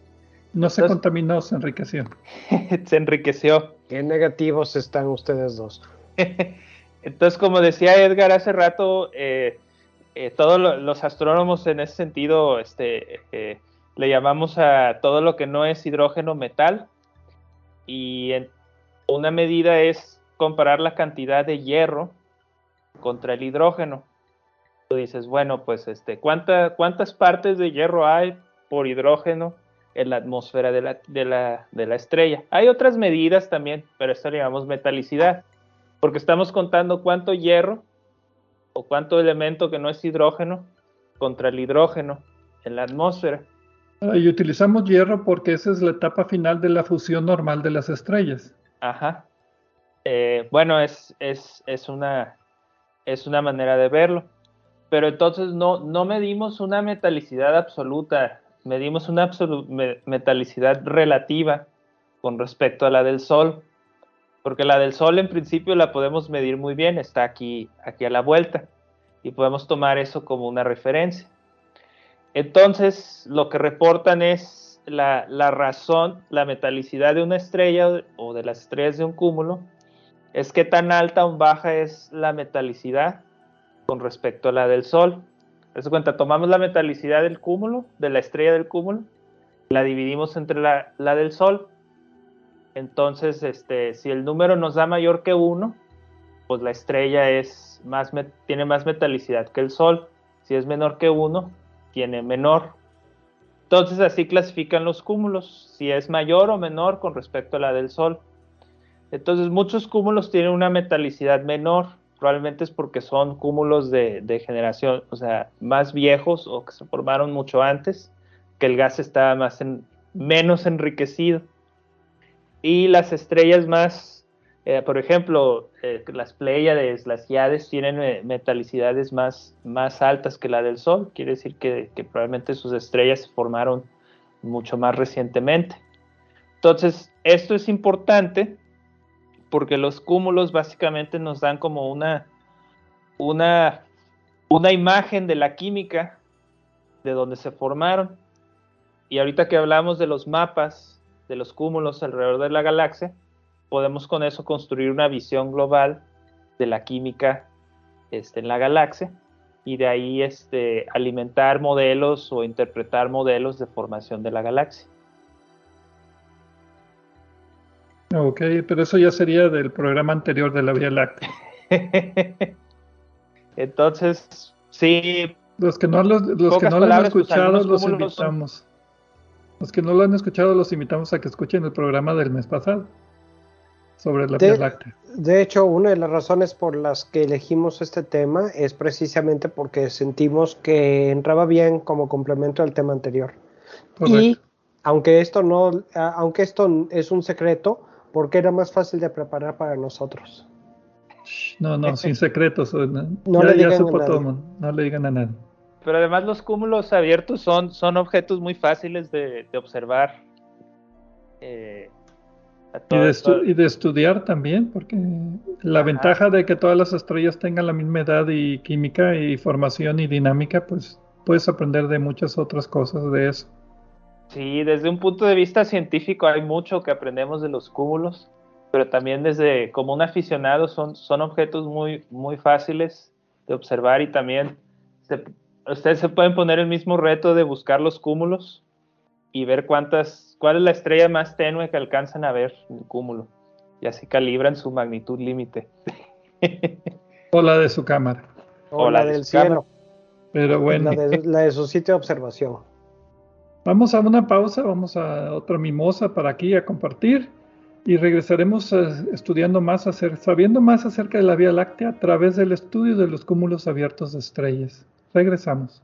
No se contaminó, se enriqueció. se enriqueció. Qué negativos están ustedes dos. Entonces, como decía Edgar hace rato, eh, eh, todos los astrónomos en ese sentido este, eh, le llamamos a todo lo que no es hidrógeno metal. Y una medida es comparar la cantidad de hierro contra el hidrógeno. Tú dices, bueno, pues este, ¿cuántas partes de hierro hay por hidrógeno en la atmósfera de la, de la, estrella? Hay otras medidas también, pero esto le llamamos metalicidad, porque estamos contando cuánto hierro o cuánto elemento que no es hidrógeno contra el hidrógeno en la atmósfera. Y utilizamos hierro porque esa es la etapa final de la fusión normal de las estrellas. Ajá. Eh, bueno, es, es, es, una, es una manera de verlo. Pero entonces no, no medimos una metalicidad absoluta, medimos una metalicidad relativa con respecto a la del Sol. Porque la del Sol en principio la podemos medir muy bien, está aquí, aquí a la vuelta. Y podemos tomar eso como una referencia. Entonces, lo que reportan es la, la razón, la metalicidad de una estrella o de las estrellas de un cúmulo es qué tan alta o baja es la metalicidad con respecto a la del Sol. Cuenta, tomamos la metalicidad del cúmulo, de la estrella del cúmulo, la dividimos entre la, del Sol. Entonces, este, si el número nos da mayor que 1, pues la estrella es más, tiene más metalicidad que el Sol. Si es menor que 1, tiene menor. Entonces así clasifican los cúmulos, si es mayor o menor con respecto a la del Sol. Entonces muchos cúmulos tienen una metalicidad menor, probablemente es porque son cúmulos de, generación, o sea, más viejos o que se formaron mucho antes, que el gas estaba más en, menos enriquecido. Y las estrellas más, eh, por ejemplo, eh, las Pleiades, las Hiades tienen eh, metalicidades más, más altas que la del Sol, quiere decir que, que probablemente sus estrellas se formaron mucho más recientemente. Entonces, esto es importante porque los cúmulos básicamente nos dan como una, una, una imagen de la química de donde se formaron. Y ahorita que hablamos de los mapas de los cúmulos alrededor de la galaxia, podemos con eso construir una visión global de la química este, en la galaxia y de ahí este, alimentar modelos o interpretar modelos de formación de la galaxia. Ok, pero eso ya sería del programa anterior de la Vía Láctea. Entonces, sí. Los que no, los, que no lo han escuchado, los invitamos. Los que no lo han escuchado, los invitamos a que escuchen el programa del mes pasado sobre la Vía Láctea. De hecho, una de las razones por las que elegimos este tema es precisamente porque sentimos que entraba bien como complemento al tema anterior. Y aunque esto no, aunque esto es un secreto, porque era más fácil de preparar para nosotros. No, no, sin secretos. No, le digan a todo No le digan a nadie. Pero además los cúmulos abiertos son, son objetos muy fáciles de, observar. Eh, y, de estudiar también, porque la ventaja de que todas las estrellas tengan la misma edad y química y formación y dinámica, pues puedes aprender de muchas otras cosas de eso. Sí, desde un punto de vista científico hay mucho que aprendemos de los cúmulos, pero también desde como un aficionado son, son objetos muy, muy fáciles de observar y también ustedes se pueden poner el mismo reto de buscar los cúmulos y ver cuántas, cuál es la estrella más tenue que alcanzan a ver en el cúmulo y así calibran su magnitud límite. o la de su cámara. O, la, del cielo. Pero bueno. La de, la de su sitio de observación. Vamos a una pausa, vamos a otra mimosa para aquí a compartir y regresaremos eh, estudiando más, sabiendo más acerca de la Vía Láctea a través del estudio de los cúmulos abiertos de estrellas. Regresamos.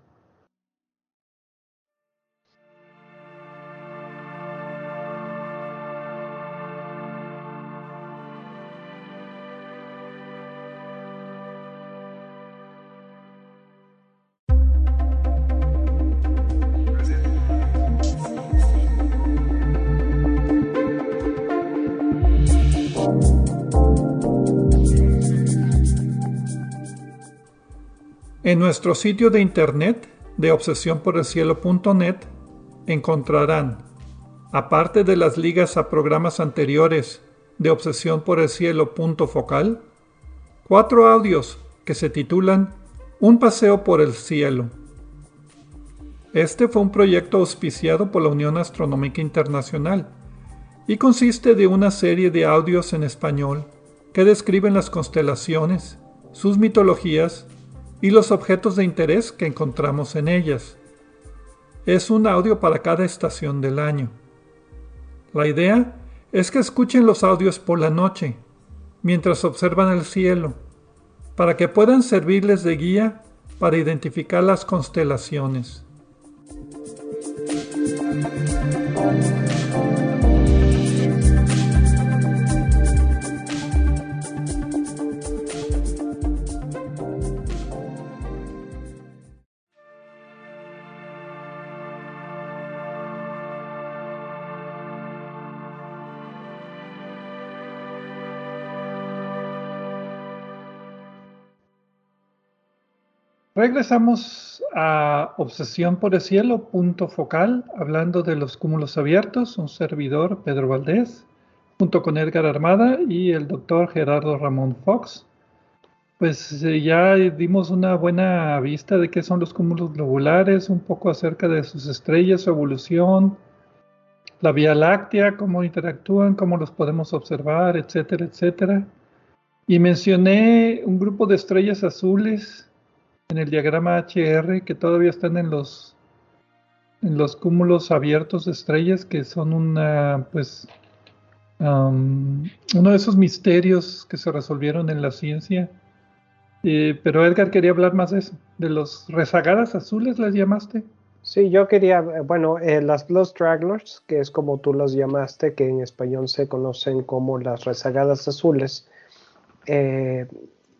En nuestro sitio de internet de obsesiónporelcielo.net encontrarán, aparte de las ligas a programas anteriores de Obsesión por el Cielo focal, cuatro audios que se titulan Un paseo por el cielo. Este fue un proyecto auspiciado por la Unión Astronómica Internacional y consiste de una serie de audios en español que describen las constelaciones, sus mitologías y los objetos de interés que encontramos en ellas. Es un audio para cada estación del año. La idea es que escuchen los audios por la noche, mientras observan el cielo, para que puedan servirles de guía para identificar las constelaciones. Regresamos a Obsesión por el Cielo, punto focal, hablando de los cúmulos abiertos, un servidor, Pedro Valdés, junto con Edgar Armada y el doctor Gerardo Ramón Fox. Pues eh, ya dimos una buena vista de qué son los cúmulos globulares, un poco acerca de sus estrellas, su evolución, la Vía Láctea, cómo interactúan, cómo los podemos observar, etcétera, etcétera. Y mencioné un grupo de estrellas azules en el diagrama HR que todavía están en los en los cúmulos abiertos de estrellas que son una pues uno de esos misterios que se resolvieron en la ciencia. Eh, pero Edgar quería hablar más de eso de los rezagadas azules las llamaste sí yo quería bueno eh, las Blue Stragglers que es como tú las llamaste que en español se conocen como las rezagadas azules eh,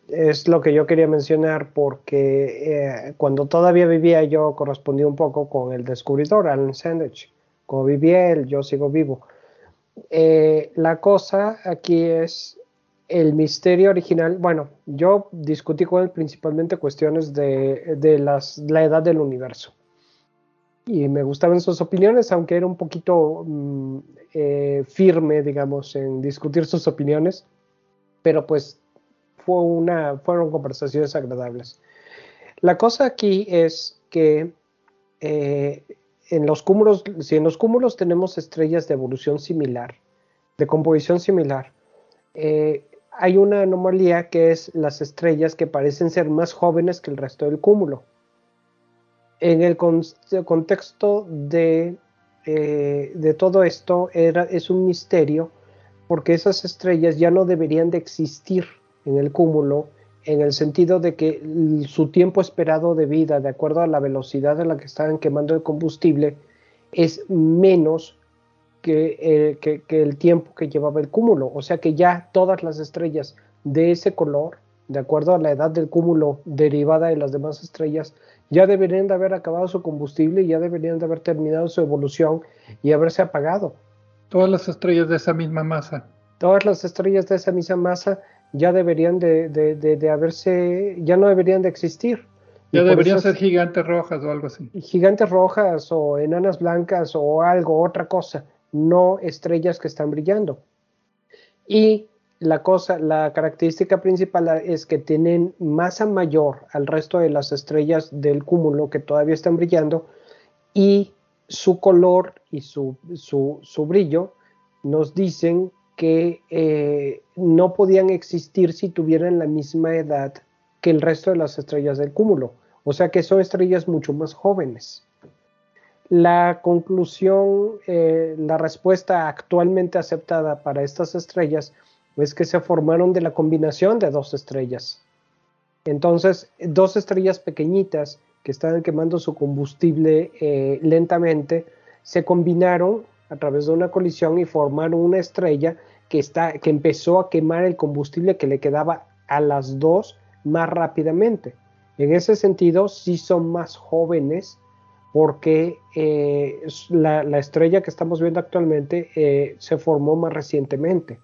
es lo que yo quería mencionar porque eh, cuando todavía vivía yo correspondí un poco con el descubridor Alan Sandage. Como vivía él, yo sigo vivo. Eh, la cosa aquí es el misterio original. Bueno, yo discutí con él principalmente cuestiones de, la edad del universo. Y me gustaban sus opiniones, aunque era un poquito mm, eh, firme, digamos, en discutir sus opiniones. Pero pues fueron conversaciones agradables. La cosa aquí es que eh, en los cúmulos, si en los cúmulos tenemos estrellas de evolución similar, de composición similar, eh, hay una anomalía que es las estrellas que parecen ser más jóvenes que el resto del cúmulo. En el contexto de eh, de todo esto era, es un misterio porque esas estrellas ya no deberían de existir en el cúmulo en el sentido de que su tiempo esperado de vida, de acuerdo a la velocidad en la que estaban quemando el combustible, es menos que, eh, el tiempo que llevaba el cúmulo. O sea que ya todas las estrellas de ese color, de acuerdo a la edad del cúmulo derivada de las demás estrellas, ya deberían de haber acabado su combustible y ya deberían de haber terminado su evolución y haberse apagado. Todas las estrellas de esa misma masa. Todas las estrellas de esa misma masa ya deberían de, haberse, ya no deberían de existir. Ya deberían ser gigantes rojas o algo así. Gigantes rojas o enanas blancas o algo, otra cosa, no estrellas que están brillando. Y la cosa, la característica principal es que tienen masa mayor al resto de las estrellas del cúmulo que todavía están brillando y su color y su, su, brillo nos dicen que eh, no podían existir si tuvieran la misma edad que el resto de las estrellas del cúmulo. O sea que son estrellas mucho más jóvenes. La conclusión, eh, la respuesta actualmente aceptada para estas estrellas es que se formaron de la combinación de dos estrellas. Entonces, dos estrellas pequeñitas que estaban quemando su combustible eh, lentamente, se combinaron a través de una colisión y formaron una estrella que, está, que empezó a quemar el combustible que le quedaba a las dos más rápidamente. En ese sentido, sí son más jóvenes porque eh, la, estrella que estamos viendo actualmente eh, se formó más recientemente.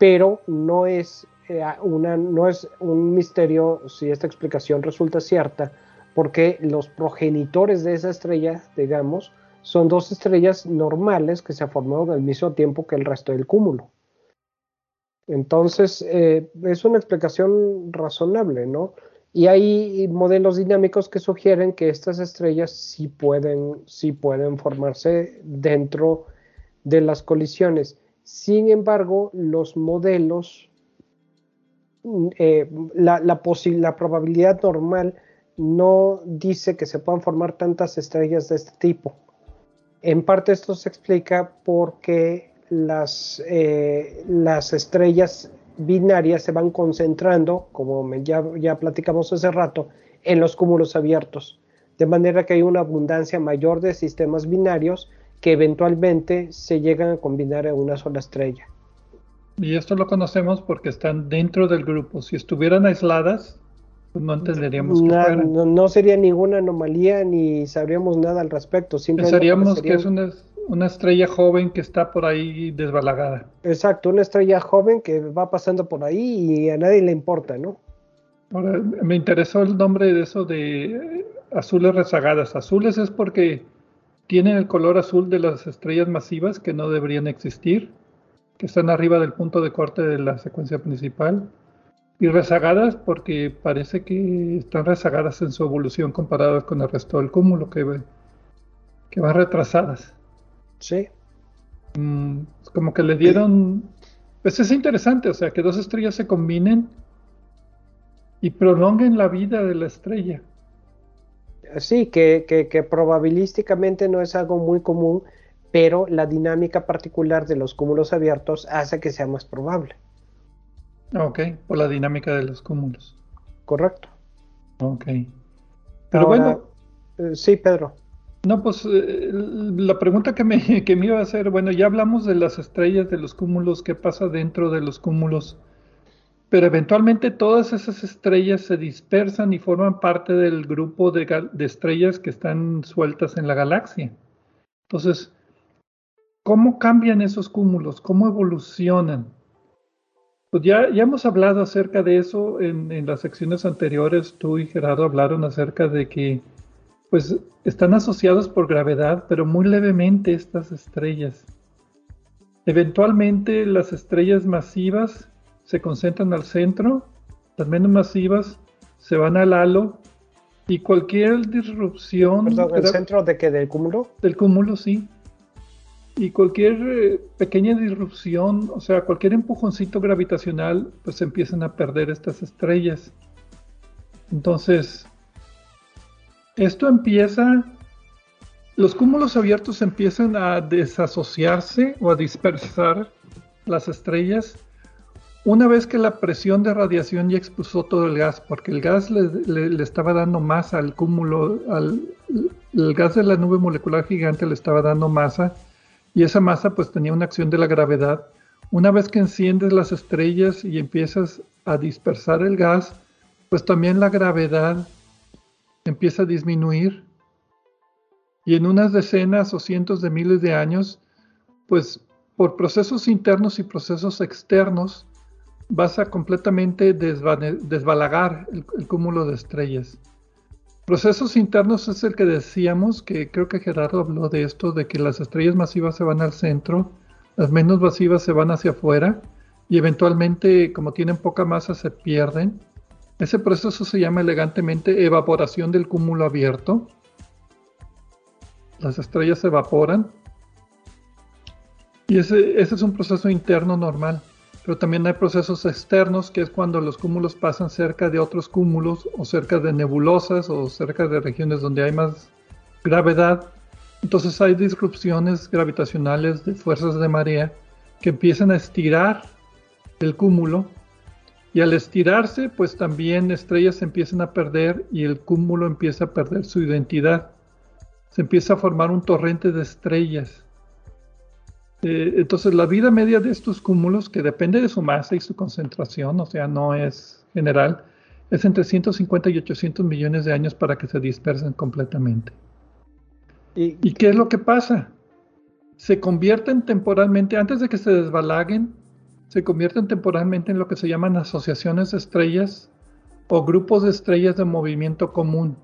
Pero no es, una, no es un misterio si esta explicación resulta cierta, porque los progenitores de esa estrella, digamos, son dos estrellas normales que se han formado al mismo tiempo que el resto del cúmulo. Entonces, eh, es una explicación razonable, ¿no? Y hay modelos dinámicos que sugieren que estas estrellas sí pueden, sí pueden formarse dentro de las colisiones. Sin embargo, los modelos, mm, eh, la, la probabilidad normal no dice que se puedan formar tantas estrellas de este tipo. En parte esto se explica porque las, eh, las estrellas binarias se van concentrando, como ya, ya platicamos hace rato, en los cúmulos abiertos. De manera que hay una abundancia mayor de sistemas binarios que eventualmente se llegan a combinar en una sola estrella. Y esto lo conocemos porque están dentro del grupo. Si estuvieran aisladas, no entenderíamos que no, sería ninguna anomalía ni sabríamos nada al respecto. Pensaríamos que es una, estrella joven que está por ahí desbalagada. Exacto, una estrella joven que va pasando por ahí y a nadie le importa, ¿no? Ahora, me interesó el nombre de eso de azules rezagadas. Azules es porque tienen el color azul de las estrellas masivas que no deberían existir, que están arriba del punto de corte de la secuencia principal. Y rezagadas porque parece que están rezagadas en su evolución comparadas con el resto del cúmulo, que, que van retrasadas. Sí. Mm, como que le dieron... Pues es interesante, o sea, que dos estrellas se combinen y prolonguen la vida de la estrella. Sí, que, que, que, probabilísticamente no es algo muy común, pero la dinámica particular de los cúmulos abiertos hace que sea más probable. Ok, por la dinámica de los cúmulos. Correcto. Ok. Pero bueno. Eh, sí, Pedro. No, pues eh, la pregunta que me, que me iba a hacer, bueno, ya hablamos de las estrellas, de los cúmulos, qué pasa dentro de los cúmulos, pero eventualmente todas esas estrellas se dispersan y forman parte del grupo de, de estrellas que están sueltas en la galaxia. Entonces, ¿cómo cambian esos cúmulos? ¿Cómo evolucionan? Pues ya, ya hemos hablado acerca de eso en, las secciones anteriores. Tú y Gerardo hablaron acerca de que pues están asociados por gravedad, pero muy levemente estas estrellas. Eventualmente las estrellas masivas se concentran al centro, las menos masivas se van al halo y cualquier disrupción... Perdón, ¿El centro de qué? ¿Del cúmulo? Del cúmulo, sí. Y cualquier eh, pequeña disrupción, o sea, cualquier empujoncito gravitacional, pues empiezan a perder estas estrellas. Entonces, esto empieza los cúmulos abiertos empiezan a desasociarse o a dispersar las estrellas una vez que la presión de radiación ya expulsó todo el gas, porque el gas le, estaba dando masa al cúmulo, al, el gas de la nube molecular gigante le estaba dando masa y esa masa pues tenía una acción de la gravedad. Una vez que enciendes las estrellas y empiezas a dispersar el gas, pues también la gravedad empieza a disminuir y en unas decenas o cientos de miles de años, pues por procesos internos y procesos externos, vas a completamente desbalagar el, cúmulo de estrellas. Procesos internos es el que decíamos, que creo que Gerardo habló de esto, de que las estrellas masivas se van al centro, las menos masivas se van hacia afuera y eventualmente, como tienen poca masa, se pierden. Ese proceso se llama elegantemente evaporación del cúmulo abierto las estrellas se evaporan. Y ese, ese es un proceso interno normal. Pero también hay procesos externos, que es cuando los cúmulos pasan cerca de otros cúmulos o cerca de nebulosas o cerca de regiones donde hay más gravedad. Entonces hay disrupciones gravitacionales de fuerzas de marea que empiezan a estirar el cúmulo y al estirarse pues también estrellas empiezan a perder y el cúmulo empieza a perder su identidad se empieza a formar un torrente de estrellas. Eh, entonces la vida media de estos cúmulos, que depende de su masa y su concentración, o sea, no es general, es entre 150 y 800 millones de años para que se dispersen completamente. ¿Y, qué es lo que pasa? Se convierten temporalmente, antes de que se desbalaguen, se convierten temporalmente en lo que se llaman asociaciones de estrellas o grupos de estrellas de movimiento común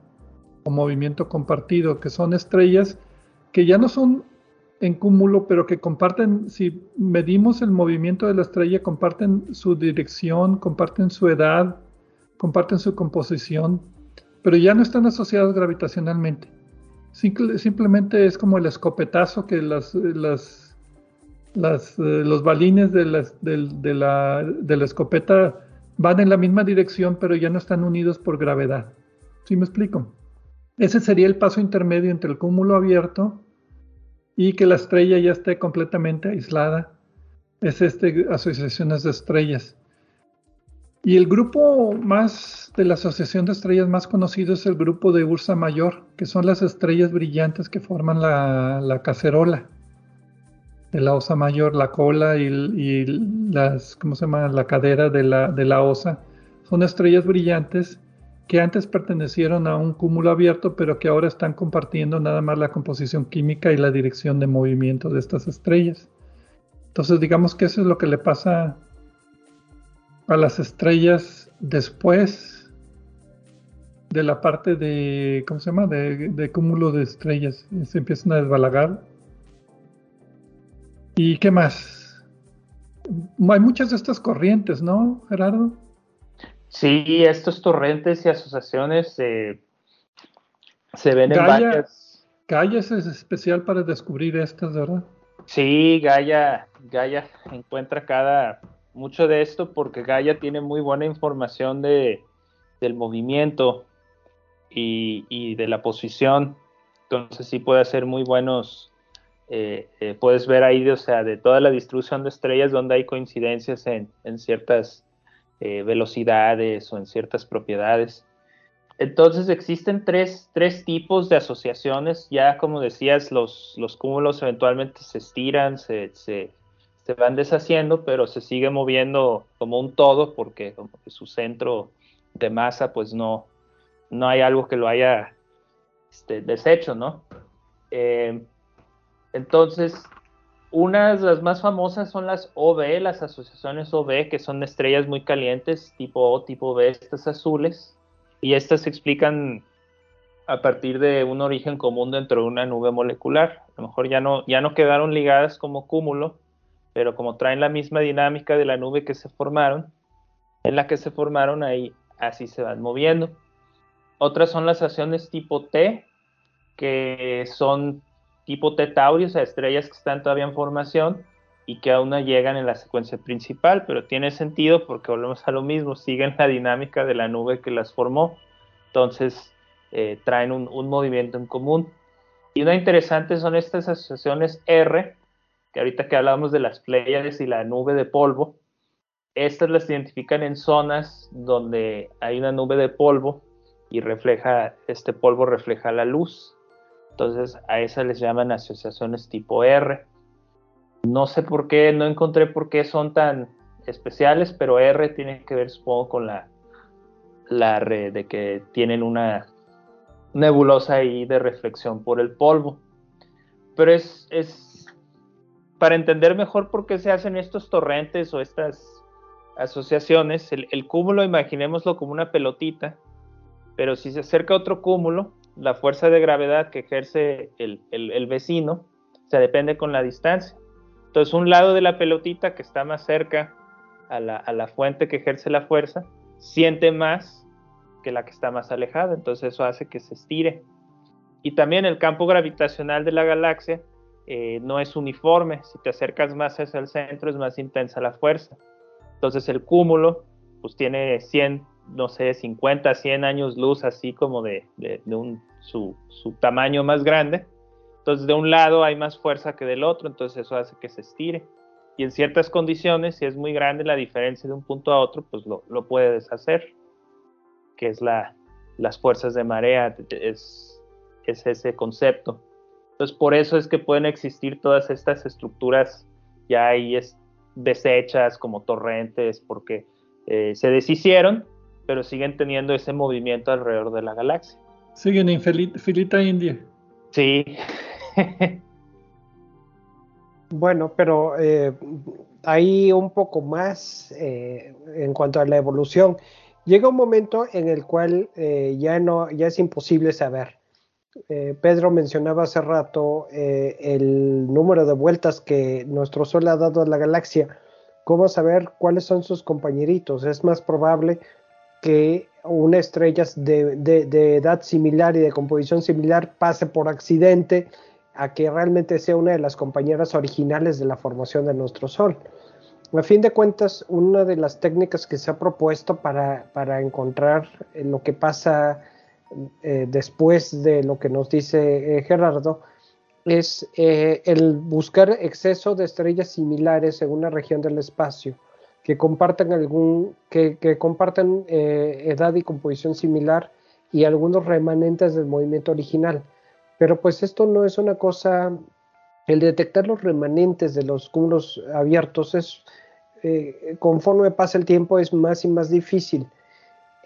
o movimiento compartido, que son estrellas que ya no son en cúmulo, pero que comparten, si medimos el movimiento de la estrella, comparten su dirección, comparten su edad, comparten su composición, pero ya no están asociados gravitacionalmente. simplemente es como el escopetazo que las, eh, los balines de, la, de la escopeta van en la misma dirección, pero ya no están unidos por gravedad. ¿Sí me explico? Ese sería el paso intermedio entre el cúmulo abierto y que la estrella ya esté completamente aislada. Es este asociaciones de estrellas. Y el grupo más de la asociación de estrellas más conocido es el grupo de Ursa Mayor, que son las estrellas brillantes que forman la, cacerola de la osa mayor, la cola y, las, ¿cómo se llama? La cadera de la, de la osa. Son estrellas brillantes que antes pertenecieron a un cúmulo abierto, pero que ahora están compartiendo nada más la composición química y la dirección de movimiento de estas estrellas. Entonces digamos que eso es lo que le pasa a las estrellas después de la parte de, ¿cómo se llama? De, cúmulo de estrellas. Se empiezan a desbalagar. ¿Y qué más? Hay muchas de estas corrientes, ¿no, Gerardo? Sí, estos torrentes y asociaciones se ven en varias. Gaia es especial para descubrir estas, ¿verdad? Sí, Gaia, Gaia encuentra cada mucho de esto porque Gaia tiene muy buena información de, del movimiento y, de la posición. Entonces sí puede hacer muy buenos. Eh, eh, puedes ver ahí, o sea, de toda la distribución de estrellas donde hay coincidencias en, en ciertas eh, velocidades o en ciertas propiedades. Entonces existen tres, tipos de asociaciones, ya como decías, los, los cúmulos eventualmente se estiran, se, se, van deshaciendo, pero se sigue moviendo como un todo porque como su centro de masa pues no, no hay algo que lo haya este, deshecho, ¿no? Eh, entonces, unas de las más famosas son las OB, las asociaciones OB, que son estrellas muy calientes, tipo O, tipo B, estas azules, y estas se explican a partir de un origen común dentro de una nube molecular. A lo mejor ya no, ya no quedaron ligadas como cúmulo, pero como traen la misma dinámica de la nube que se formaron, en la que se formaron ahí, así se van moviendo. Otras son las asociaciones tipo T, que son tipo T Tauri, o sea, estrellas que están todavía en formación y que aún no llegan en la secuencia principal, pero tiene sentido porque volvemos a lo mismo, siguen la dinámica de la nube que las formó, entonces eh, traen un, movimiento en común. Y una interesante son estas asociaciones R, que ahorita que hablamos de las Pléyades y la nube de polvo, estas las identifican en zonas donde hay una nube de polvo y refleja, este polvo refleja la luz. Entonces a esas les llaman asociaciones tipo R. No sé por qué, no encontré por qué son tan especiales, pero R tiene que ver, supongo, con la, la red de que tienen una nebulosa ahí de reflexión por el polvo. Pero es, es para entender mejor por qué se hacen estos torrentes o estas asociaciones, el, cúmulo imaginémoslo como una pelotita, pero si se acerca otro cúmulo, la fuerza de gravedad que ejerce el, vecino se depende con la distancia. Entonces un lado de la pelotita que está más cerca a la, a la fuente que ejerce la fuerza, siente más que la que está más alejada, entonces eso hace que se estire. Y también el campo gravitacional de la galaxia eh, no es uniforme, si te acercas más hacia el centro es más intensa la fuerza. Entonces el cúmulo pues tiene 100, no sé, 50, 100 años luz así como de, un, su, tamaño más grande. Entonces de un lado hay más fuerza que del otro, entonces eso hace que se estire. Y en ciertas condiciones, si es muy grande la diferencia de un punto a otro, pues lo, lo puede deshacer, que es la, las fuerzas de marea, es, es ese concepto. Entonces por eso es que pueden existir todas estas estructuras ya ahí deshechas como torrentes porque eh, se deshicieron, pero siguen teniendo ese movimiento alrededor de la galaxia. Siguen en filita india. Sí. bueno, pero eh, hay un poco más eh, en cuanto a la evolución. Llega un momento en el cual ya no, ya es imposible saber eh, Pedro mencionaba hace rato eh, el número de vueltas que nuestro Sol ha dado a la galaxia. ¿Cómo saber cuáles son sus compañeritos? Es más probable que una estrella de, edad similar y de composición similar pase por accidente a que realmente sea una de las compañeras originales de la formación de nuestro Sol. A fin de cuentas, una de las técnicas que se ha propuesto para, para encontrar lo que pasa eh, después de lo que nos dice eh, Gerardo, es eh, el buscar exceso de estrellas similares en una región del espacio que compartan algún que, que compartan edad y composición similar y algunos remanentes del movimiento original. Pero pues esto no es una cosa, el detectar los remanentes de los cúmulos abiertos es, conforme pasa el tiempo, es más y más difícil.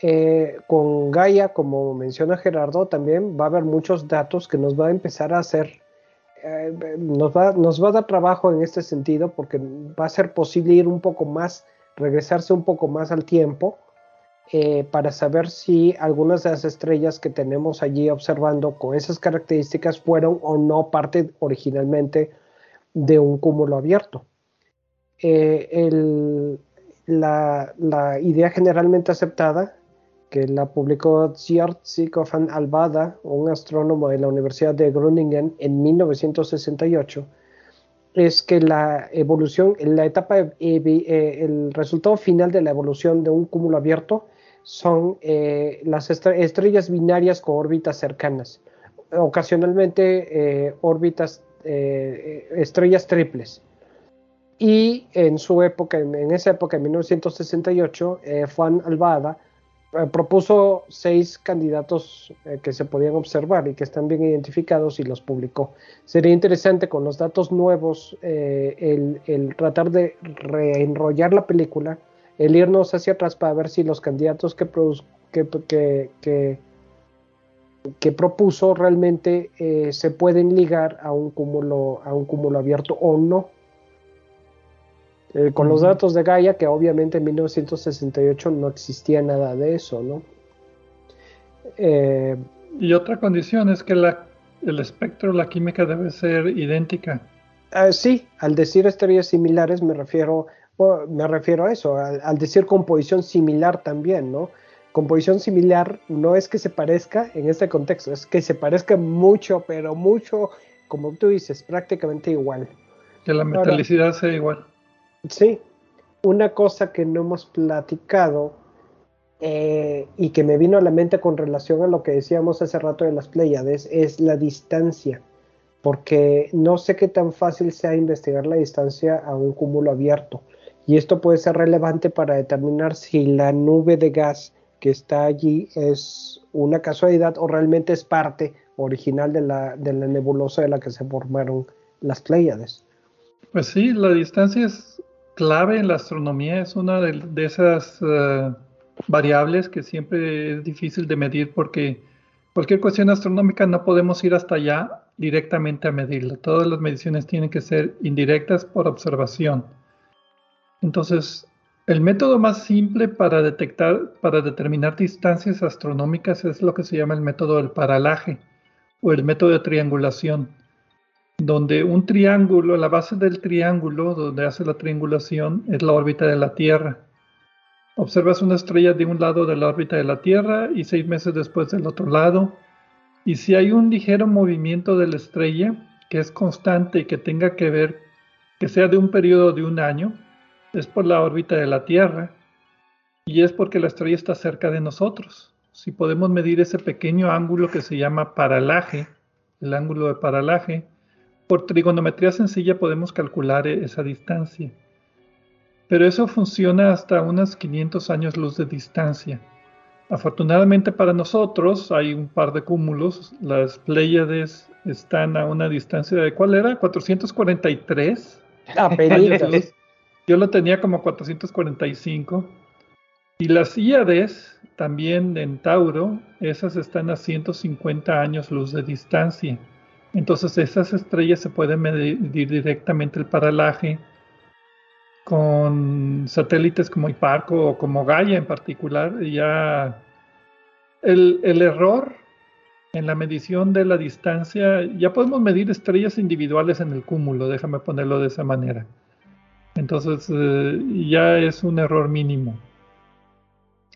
Eh, con Gaia, como menciona Gerardo, también va a haber muchos datos que nos va a empezar a hacer, eh, nos, va, nos va a dar trabajo en este sentido porque va a ser posible ir un poco más, regresarse un poco más al tiempo eh, para saber si algunas de las estrellas que tenemos allí observando con esas características fueron o no parte originalmente de un cúmulo abierto. la, la idea generalmente aceptada que la publicó Ziart Sikofan Albada, un astrónomo de la Universidad de Groningen, en 1968, es que la evolución, la etapa, eh, eh, el resultado final de la evolución de un cúmulo abierto son eh, las estrellas binarias con órbitas cercanas, ocasionalmente órbitas, estrellas triples. Y en su época, en, esa época, en 1968, Juan Albada eh, propuso seis candidatos eh, que se podían observar y que están bien identificados y los publicó. Sería interesante con los datos nuevos eh, el, tratar de reenrollar la película, el irnos hacia atrás para ver si los candidatos que, que, que, propuso realmente se pueden ligar a un cúmulo, a un cúmulo abierto o no. Eh, con los datos de Gaia, que obviamente en 1968 no existía nada de eso, ¿no? Eh, y otra condición es que la, el espectro, la química debe ser idéntica. Ah, sí, al decir estrellas similares me refiero, me refiero a eso, al, decir composición similar también, ¿no? Composición similar no es que se parezca en este contexto, es que se parezca mucho, pero mucho, como tú dices, prácticamente igual. Que la metalicidad sea igual. Sí, una cosa que no hemos platicado eh, y que me vino a la mente con relación a lo que decíamos hace rato de las Pléyades es la distancia. porque no sé qué tan fácil sea investigar la distancia a un cúmulo abierto. Y esto puede ser relevante para determinar si la nube de gas que está allí es una casualidad o realmente es parte original de la, de la nebulosa de la que se formaron las Pléyades. Pues sí, la distancia es clave en la astronomía, es una de, esas eh, variables que siempre es difícil de medir porque cualquier cuestión astronómica no podemos ir hasta allá directamente a medirla. Todas las mediciones tienen que ser indirectas por observación. Entonces, el método más simple para detectar, para determinar distancias astronómicas es lo que se llama el método del paralaje o el método de triangulación, donde un triángulo, la base del triángulo donde hace la triangulación es la órbita de la Tierra. Observas una estrella de un lado de la órbita de la Tierra y seis meses después del otro lado, y si hay un ligero movimiento de la estrella que es constante y que tenga que ver, que sea de un periodo de un año, es por la órbita de la Tierra y es porque la estrella está cerca de nosotros. Si podemos medir ese pequeño ángulo que se llama paralaje, el ángulo de paralaje, por trigonometría sencilla podemos calcular e-, esa distancia. Pero eso funciona hasta unos 500 años luz de distancia. Afortunadamente para nosotros hay un par de cúmulos. Las Pléyades están a una distancia de, ¿cuál era? 443. Apenas. Yo lo tenía como 445. Y las Íades, también en Tauro, esas están a 150 años luz de distancia. Entonces esas estrellas se pueden medir directamente el paralaje con satélites como Hiparco o como Gaia en particular. Ya el, error en la medición de la distancia, ya podemos medir estrellas individuales en el cúmulo, déjame ponerlo de esa manera. Entonces eh, ya es un error mínimo.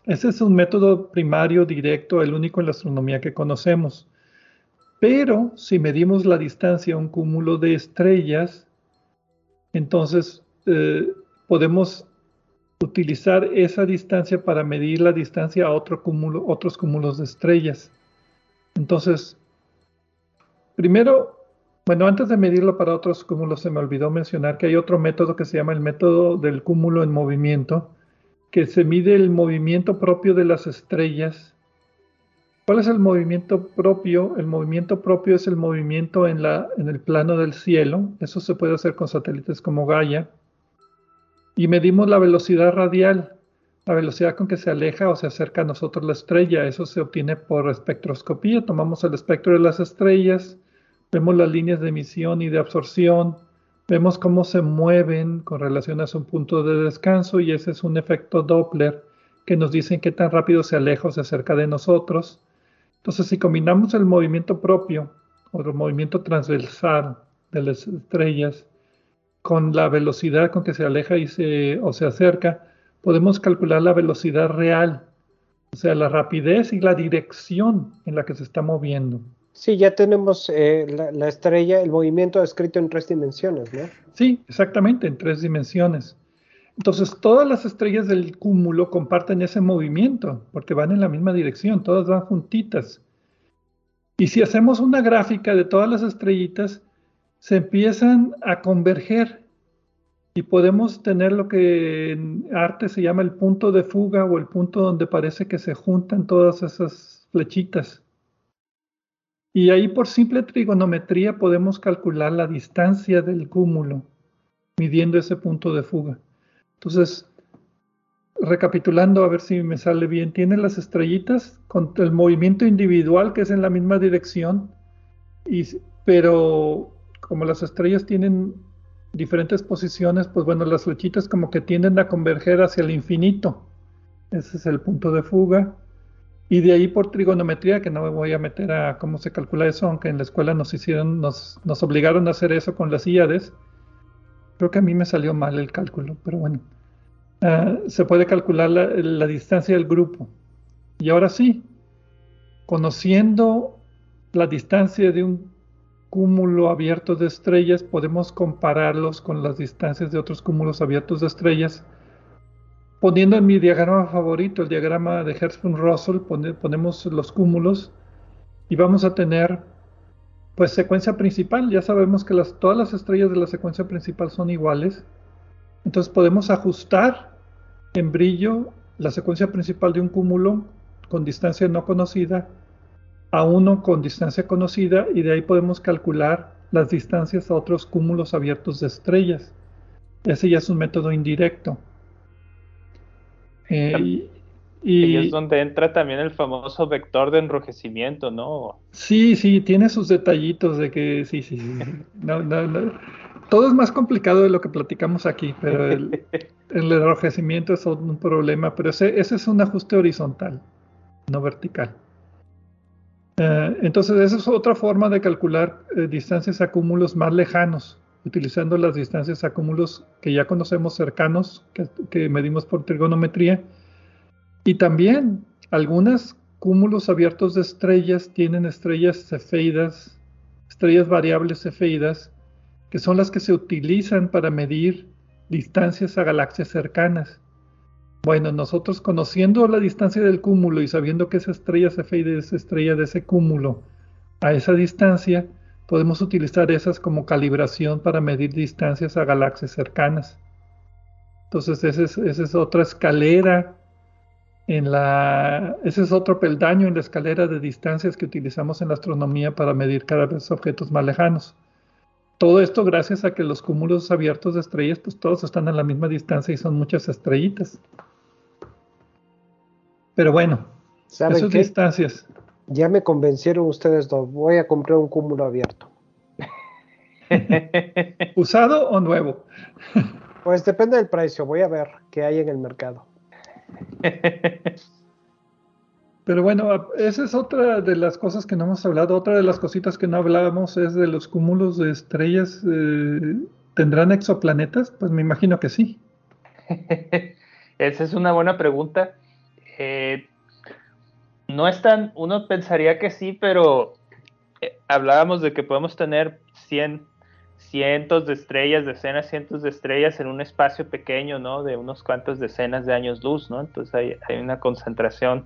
Ese es un método primario directo, el único en la astronomía que conocemos. Pero si medimos la distancia a un cúmulo de estrellas, entonces eh, podemos utilizar esa distancia para medir la distancia a otro cúmulo, otros cúmulos de estrellas. Entonces, primero bueno, antes de medirlo para otros cúmulos, se me olvidó mencionar que hay otro método que se llama el método del cúmulo en movimiento, que se mide el movimiento propio de las estrellas. ¿Cuál es el movimiento propio? El movimiento propio es el movimiento en, la, en el plano del cielo. Eso se puede hacer con satélites como Gaia. Y medimos la velocidad radial, la velocidad con que se aleja o se acerca a nosotros la estrella. Eso se obtiene por espectroscopía. Tomamos el espectro de las estrellas Vemos las líneas de emisión y de absorción, vemos cómo se mueven con relación a su punto de descanso y ese es un efecto Doppler que nos dice qué tan rápido se aleja o se acerca de nosotros. Entonces, si combinamos el movimiento propio o el movimiento transversal de las estrellas con la velocidad con que se aleja y se, o se acerca, podemos calcular la velocidad real, o sea, la rapidez y la dirección en la que se está moviendo. Sí, ya tenemos eh, la, estrella, el movimiento escrito en tres dimensiones, ¿no? Sí, exactamente, en tres dimensiones. Entonces, todas las estrellas del cúmulo comparten ese movimiento, porque van en la misma dirección, todas van juntitas. Y si hacemos una gráfica de todas las estrellitas, se empiezan a converger y podemos tener lo que en arte se llama el punto de fuga o el punto donde parece que se juntan todas esas flechitas. Y ahí por simple trigonometría podemos calcular la distancia del cúmulo, midiendo ese punto de fuga. Entonces, recapitulando a ver si me sale bien, tiene las estrellitas con el movimiento individual que es en la misma dirección, y, pero como las estrellas tienen diferentes posiciones, pues bueno, las flechitas como que tienden a converger hacia el infinito. Ese es el punto de fuga. Y de ahí por trigonometría, que no me voy a meter a cómo se calcula eso, aunque en la escuela nos hicieron, nos, nos obligaron a hacer eso con las IADES. Creo que a mí me salió mal el cálculo, pero bueno. Ah, se puede calcular la, la distancia del grupo. Y ahora sí, conociendo la distancia de un cúmulo abierto de estrellas, podemos compararlos con las distancias de otros cúmulos abiertos de estrellas poniendo en mi diagrama favorito, el diagrama de Hertzsprung-Russell, ponemos los cúmulos y vamos a tener Pues secuencia principal, ya sabemos que las, todas las estrellas de la secuencia principal son iguales. Entonces podemos ajustar en brillo la secuencia principal de un cúmulo con distancia no conocida a uno con distancia conocida y de ahí podemos calcular las distancias a otros cúmulos abiertos de estrellas. Ese ya es un método indirecto. Eh, y, es donde entra también el famoso vector de enrojecimiento, ¿no? Sí, sí, tiene sus detallitos de que sí, sí, sí. Todo es más complicado de lo que platicamos aquí, pero el, enrojecimiento es un problema, pero ese, es un ajuste horizontal, no vertical. Eh, entonces, esa es otra forma de calcular eh, distancias a cúmulos más lejanos, utilizando las distancias a cúmulos que ya conocemos cercanos, que medimos por trigonometría y también algunos cúmulos abiertos de estrellas tienen estrellas cefeidas, estrellas variables cefeidas, que son las que se utilizan para medir distancias a galaxias cercanas. Bueno, nosotros conociendo la distancia del cúmulo y sabiendo que esa estrella cefeida es estrella de ese cúmulo a esa distancia, podemos utilizar esas como calibración para medir distancias a galaxias cercanas. Entonces, esa es, esa es otra escalera en la, ese es otro peldaño en la escalera de distancias que utilizamos en la astronomía para medir cada vez objetos más lejanos. Todo esto gracias a que los cúmulos abiertos de estrellas, pues todos están a la misma distancia y son muchas estrellitas. Pero bueno, esas distancias. Ya me convencieron ustedes dos. Voy a comprar un cúmulo abierto. ¿Usado o nuevo? pues depende del precio. Voy a ver qué hay en el mercado. Pero bueno, esa es otra de las cosas que no hemos hablado. Otra de las cositas que no hablábamos es de los cúmulos de estrellas. Eh, ¿Tendrán exoplanetas? Pues me imagino que sí. esa es una buena pregunta. Eh, no es tan, uno pensaría que sí, pero eh, hablábamos de que podemos tener 100 cientos de estrellas, decenas, cientos de estrellas en un espacio pequeño, ¿no? De unos cuantos decenas de años luz, ¿no? Entonces hay, hay una concentración.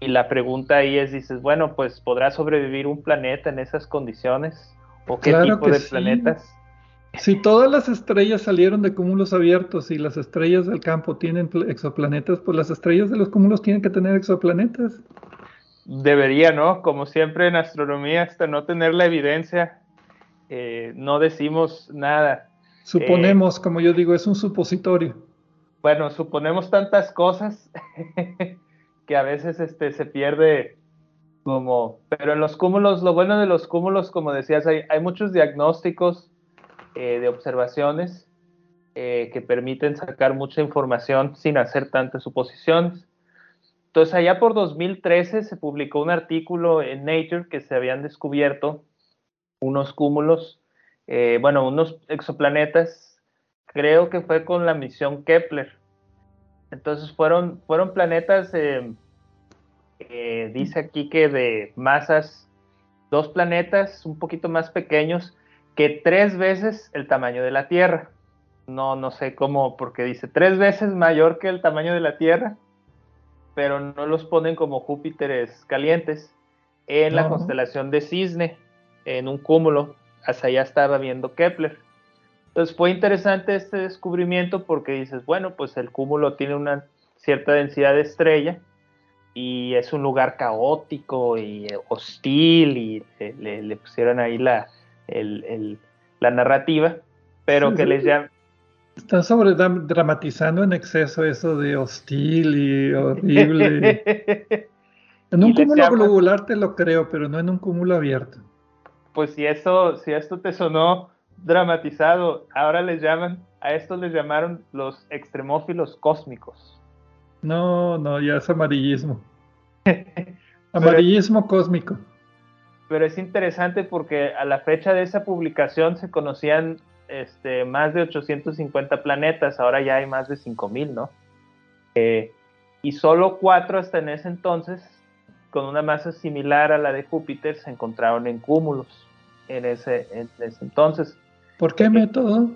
Y la pregunta ahí es, dices, bueno, pues ¿podrá sobrevivir un planeta en esas condiciones? ¿O qué tipo de planetas? Si todas las estrellas salieron de cúmulos abiertos y las estrellas del campo tienen exoplanetas, pues las estrellas de los cúmulos tienen que tener exoplanetas. Debería, ¿no? Como siempre en astronomía, hasta no tener la evidencia, eh, no decimos nada. Suponemos, como yo digo, es un supositorio. Bueno, suponemos tantas cosas que a veces este, se pierde como... Pero en los cúmulos, lo bueno de los cúmulos, como decías, hay, muchos diagnósticos eh, de observaciones eh, que permiten sacar mucha información sin hacer tantas suposiciones. Entonces, allá por 2013 se publicó un artículo en Nature que se habían descubierto unos cúmulos, eh, bueno, unos exoplanetas, creo que fue con la misión Kepler. Entonces fueron, fueron planetas, eh, eh, dice aquí que de masas, dos planetas un poquito más pequeños que tres veces el tamaño de la Tierra. No, no sé cómo, porque dice tres veces mayor que el tamaño de la Tierra, pero no los ponen como Júpiteres calientes en la constelación de Cisne en un cúmulo, hasta allá estaba viendo Kepler. Entonces fue interesante este descubrimiento porque dices, bueno, pues el cúmulo tiene una cierta densidad de estrella y es un lugar caótico y hostil y le, pusieron ahí la, la narrativa, pero que les llama... Están sobre dramatizando en exceso eso de hostil y horrible. en un cúmulo globular te lo creo, pero no en un cúmulo abierto pues si eso, si esto te sonó dramatizado, ahora les llaman, a estos les llamaron los extremófilos cósmicos. No, no, ya es amarillismo. amarillismo cósmico. Pero es interesante porque a la fecha de esa publicación se conocían este, más de 850 planetas, ahora ya hay más de 5000, ¿no? Eh, y solo cuatro hasta en ese entonces con una masa similar a la de Júpiter se encontraron en cúmulos en ese, entonces. ¿Por qué método?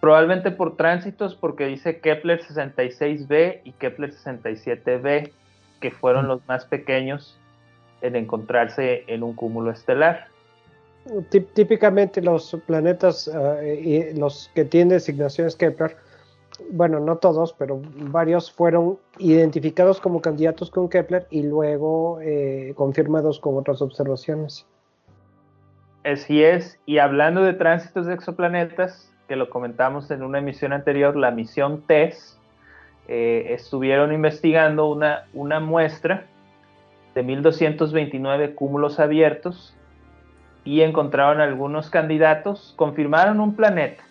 Probablemente por tránsitos, porque dice Kepler 66b y Kepler 67b, que fueron mm. los más pequeños en encontrarse en un cúmulo estelar. típicamente los planetas, eh, y los que tienen designaciones Kepler, bueno, no todos, pero varios fueron identificados como candidatos con Kepler y luego eh, confirmados con otras observaciones. Así es, y hablando de tránsitos de exoplanetas, que lo comentamos en una emisión anterior, la misión TESS, eh, estuvieron investigando una, muestra de 1229 cúmulos abiertos y encontraron algunos candidatos, confirmaron un planeta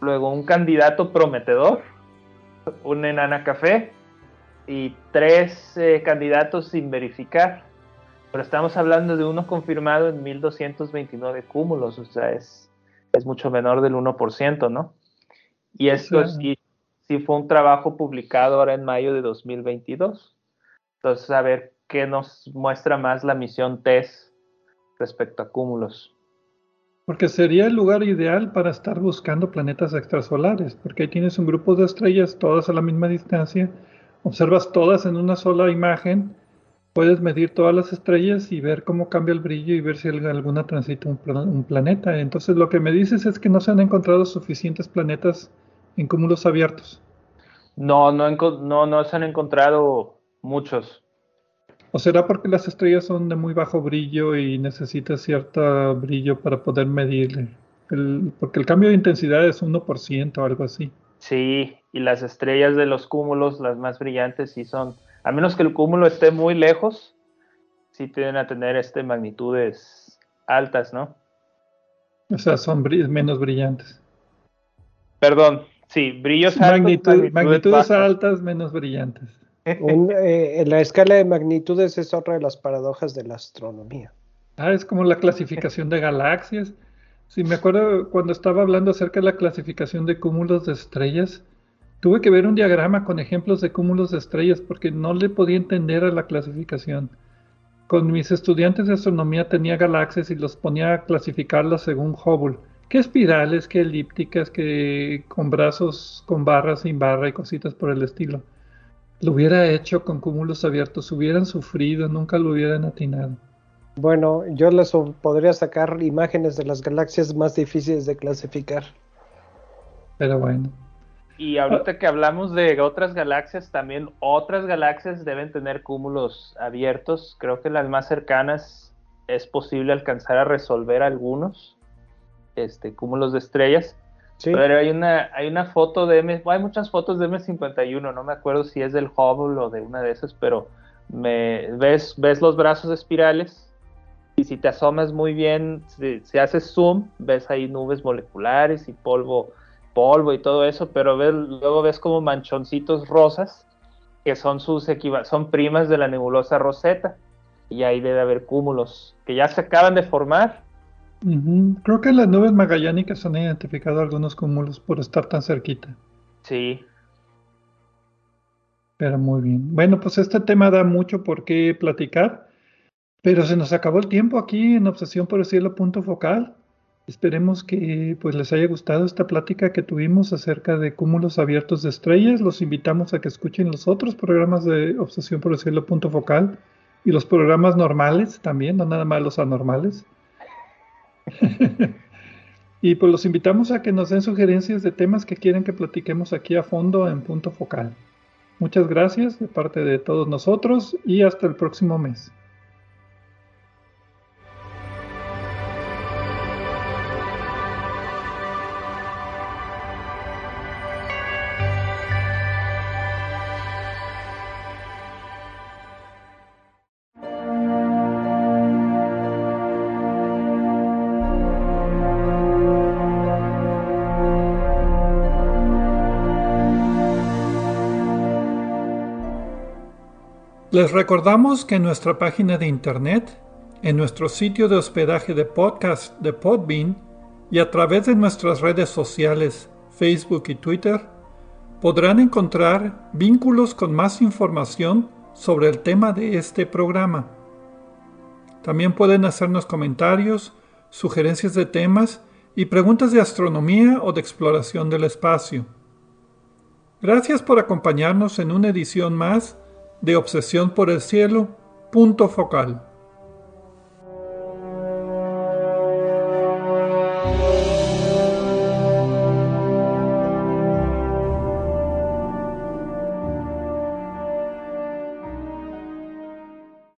luego un candidato prometedor, un enana café y tres eh, candidatos sin verificar. Pero estamos hablando de uno confirmado en 1229 cúmulos, o sea, es, es mucho menor del 1%, ¿no? Y esto sí, sí fue un trabajo publicado ahora en mayo de 2022. Entonces, a ver qué nos muestra más la misión TESS respecto a cúmulos. Porque sería el lugar ideal para estar buscando planetas extrasolares, porque ahí tienes un grupo de estrellas todas a la misma distancia, observas todas en una sola imagen, puedes medir todas las estrellas y ver cómo cambia el brillo y ver si alguna transita un, planeta. Entonces lo que me dices es que no se han encontrado suficientes planetas en cúmulos abiertos. No, no, no, no se han encontrado muchos. ¿O será porque las estrellas son de muy bajo brillo y necesitas cierto brillo para poder medirle? porque el cambio de intensidad es 1% o algo así. Sí, y las estrellas de los cúmulos, las más brillantes, sí son, a menos que el cúmulo esté muy lejos, sí tienden a tener este magnitudes altas, ¿no? O sea, son menos brillantes. Perdón, sí, brillos altos. magnitudes altas, menos brillantes. Eh, en la escala de magnitudes es otra de las paradojas de la astronomía. Ah, es como la clasificación de galaxias. Sí, me acuerdo cuando estaba hablando acerca de la clasificación de cúmulos de estrellas, tuve que ver un diagrama con ejemplos de cúmulos de estrellas porque no le podía entender a la clasificación. Con mis estudiantes de astronomía tenía galaxias y los ponía a clasificarlas según Hubble. ¿Qué espirales, qué elípticas, qué con brazos, con barras, sin barra y cositas por el estilo lo hubiera hecho con cúmulos abiertos, hubieran sufrido, nunca lo hubieran atinado. Bueno, yo les podría sacar imágenes de las galaxias más difíciles de clasificar. Pero bueno. Y ahorita que hablamos de otras galaxias, también otras galaxias deben tener cúmulos abiertos. Creo que las más cercanas es posible alcanzar a resolver algunos este, cúmulos de estrellas. Pero hay una, hay una foto de M, hay muchas fotos de M51, no me acuerdo si es del Hubble o de una de esas, pero me ves, ves los brazos espirales y si te asomas muy bien, si, haces zoom, ves ahí nubes moleculares y polvo, polvo y todo eso, pero ves, luego ves como manchoncitos rosas que son sus son primas de la nebulosa Rosetta y ahí debe haber cúmulos que ya se acaban de formar Creo que en las nubes magallánicas han identificado algunos cúmulos por estar tan cerquita. Sí. Pero muy bien. Bueno, pues este tema da mucho por qué platicar, pero se nos acabó el tiempo aquí en Obsesión por el Cielo Punto Focal. Esperemos que pues les haya gustado esta plática que tuvimos acerca de cúmulos abiertos de estrellas. Los invitamos a que escuchen los otros programas de Obsesión por el Cielo Punto Focal y los programas normales también, no nada más los anormales. y pues los invitamos a que nos den sugerencias de temas que quieren que platiquemos aquí a fondo en punto focal. Muchas gracias de parte de todos nosotros y hasta el próximo mes. Les recordamos que en nuestra página de internet, en nuestro sitio de hospedaje de podcast de Podbean y a través de nuestras redes sociales Facebook y Twitter, podrán encontrar vínculos con más información sobre el tema de este programa. También pueden hacernos comentarios, sugerencias de temas y preguntas de astronomía o de exploración del espacio. Gracias por acompañarnos en una edición más de Obsesión por el Cielo, punto focal.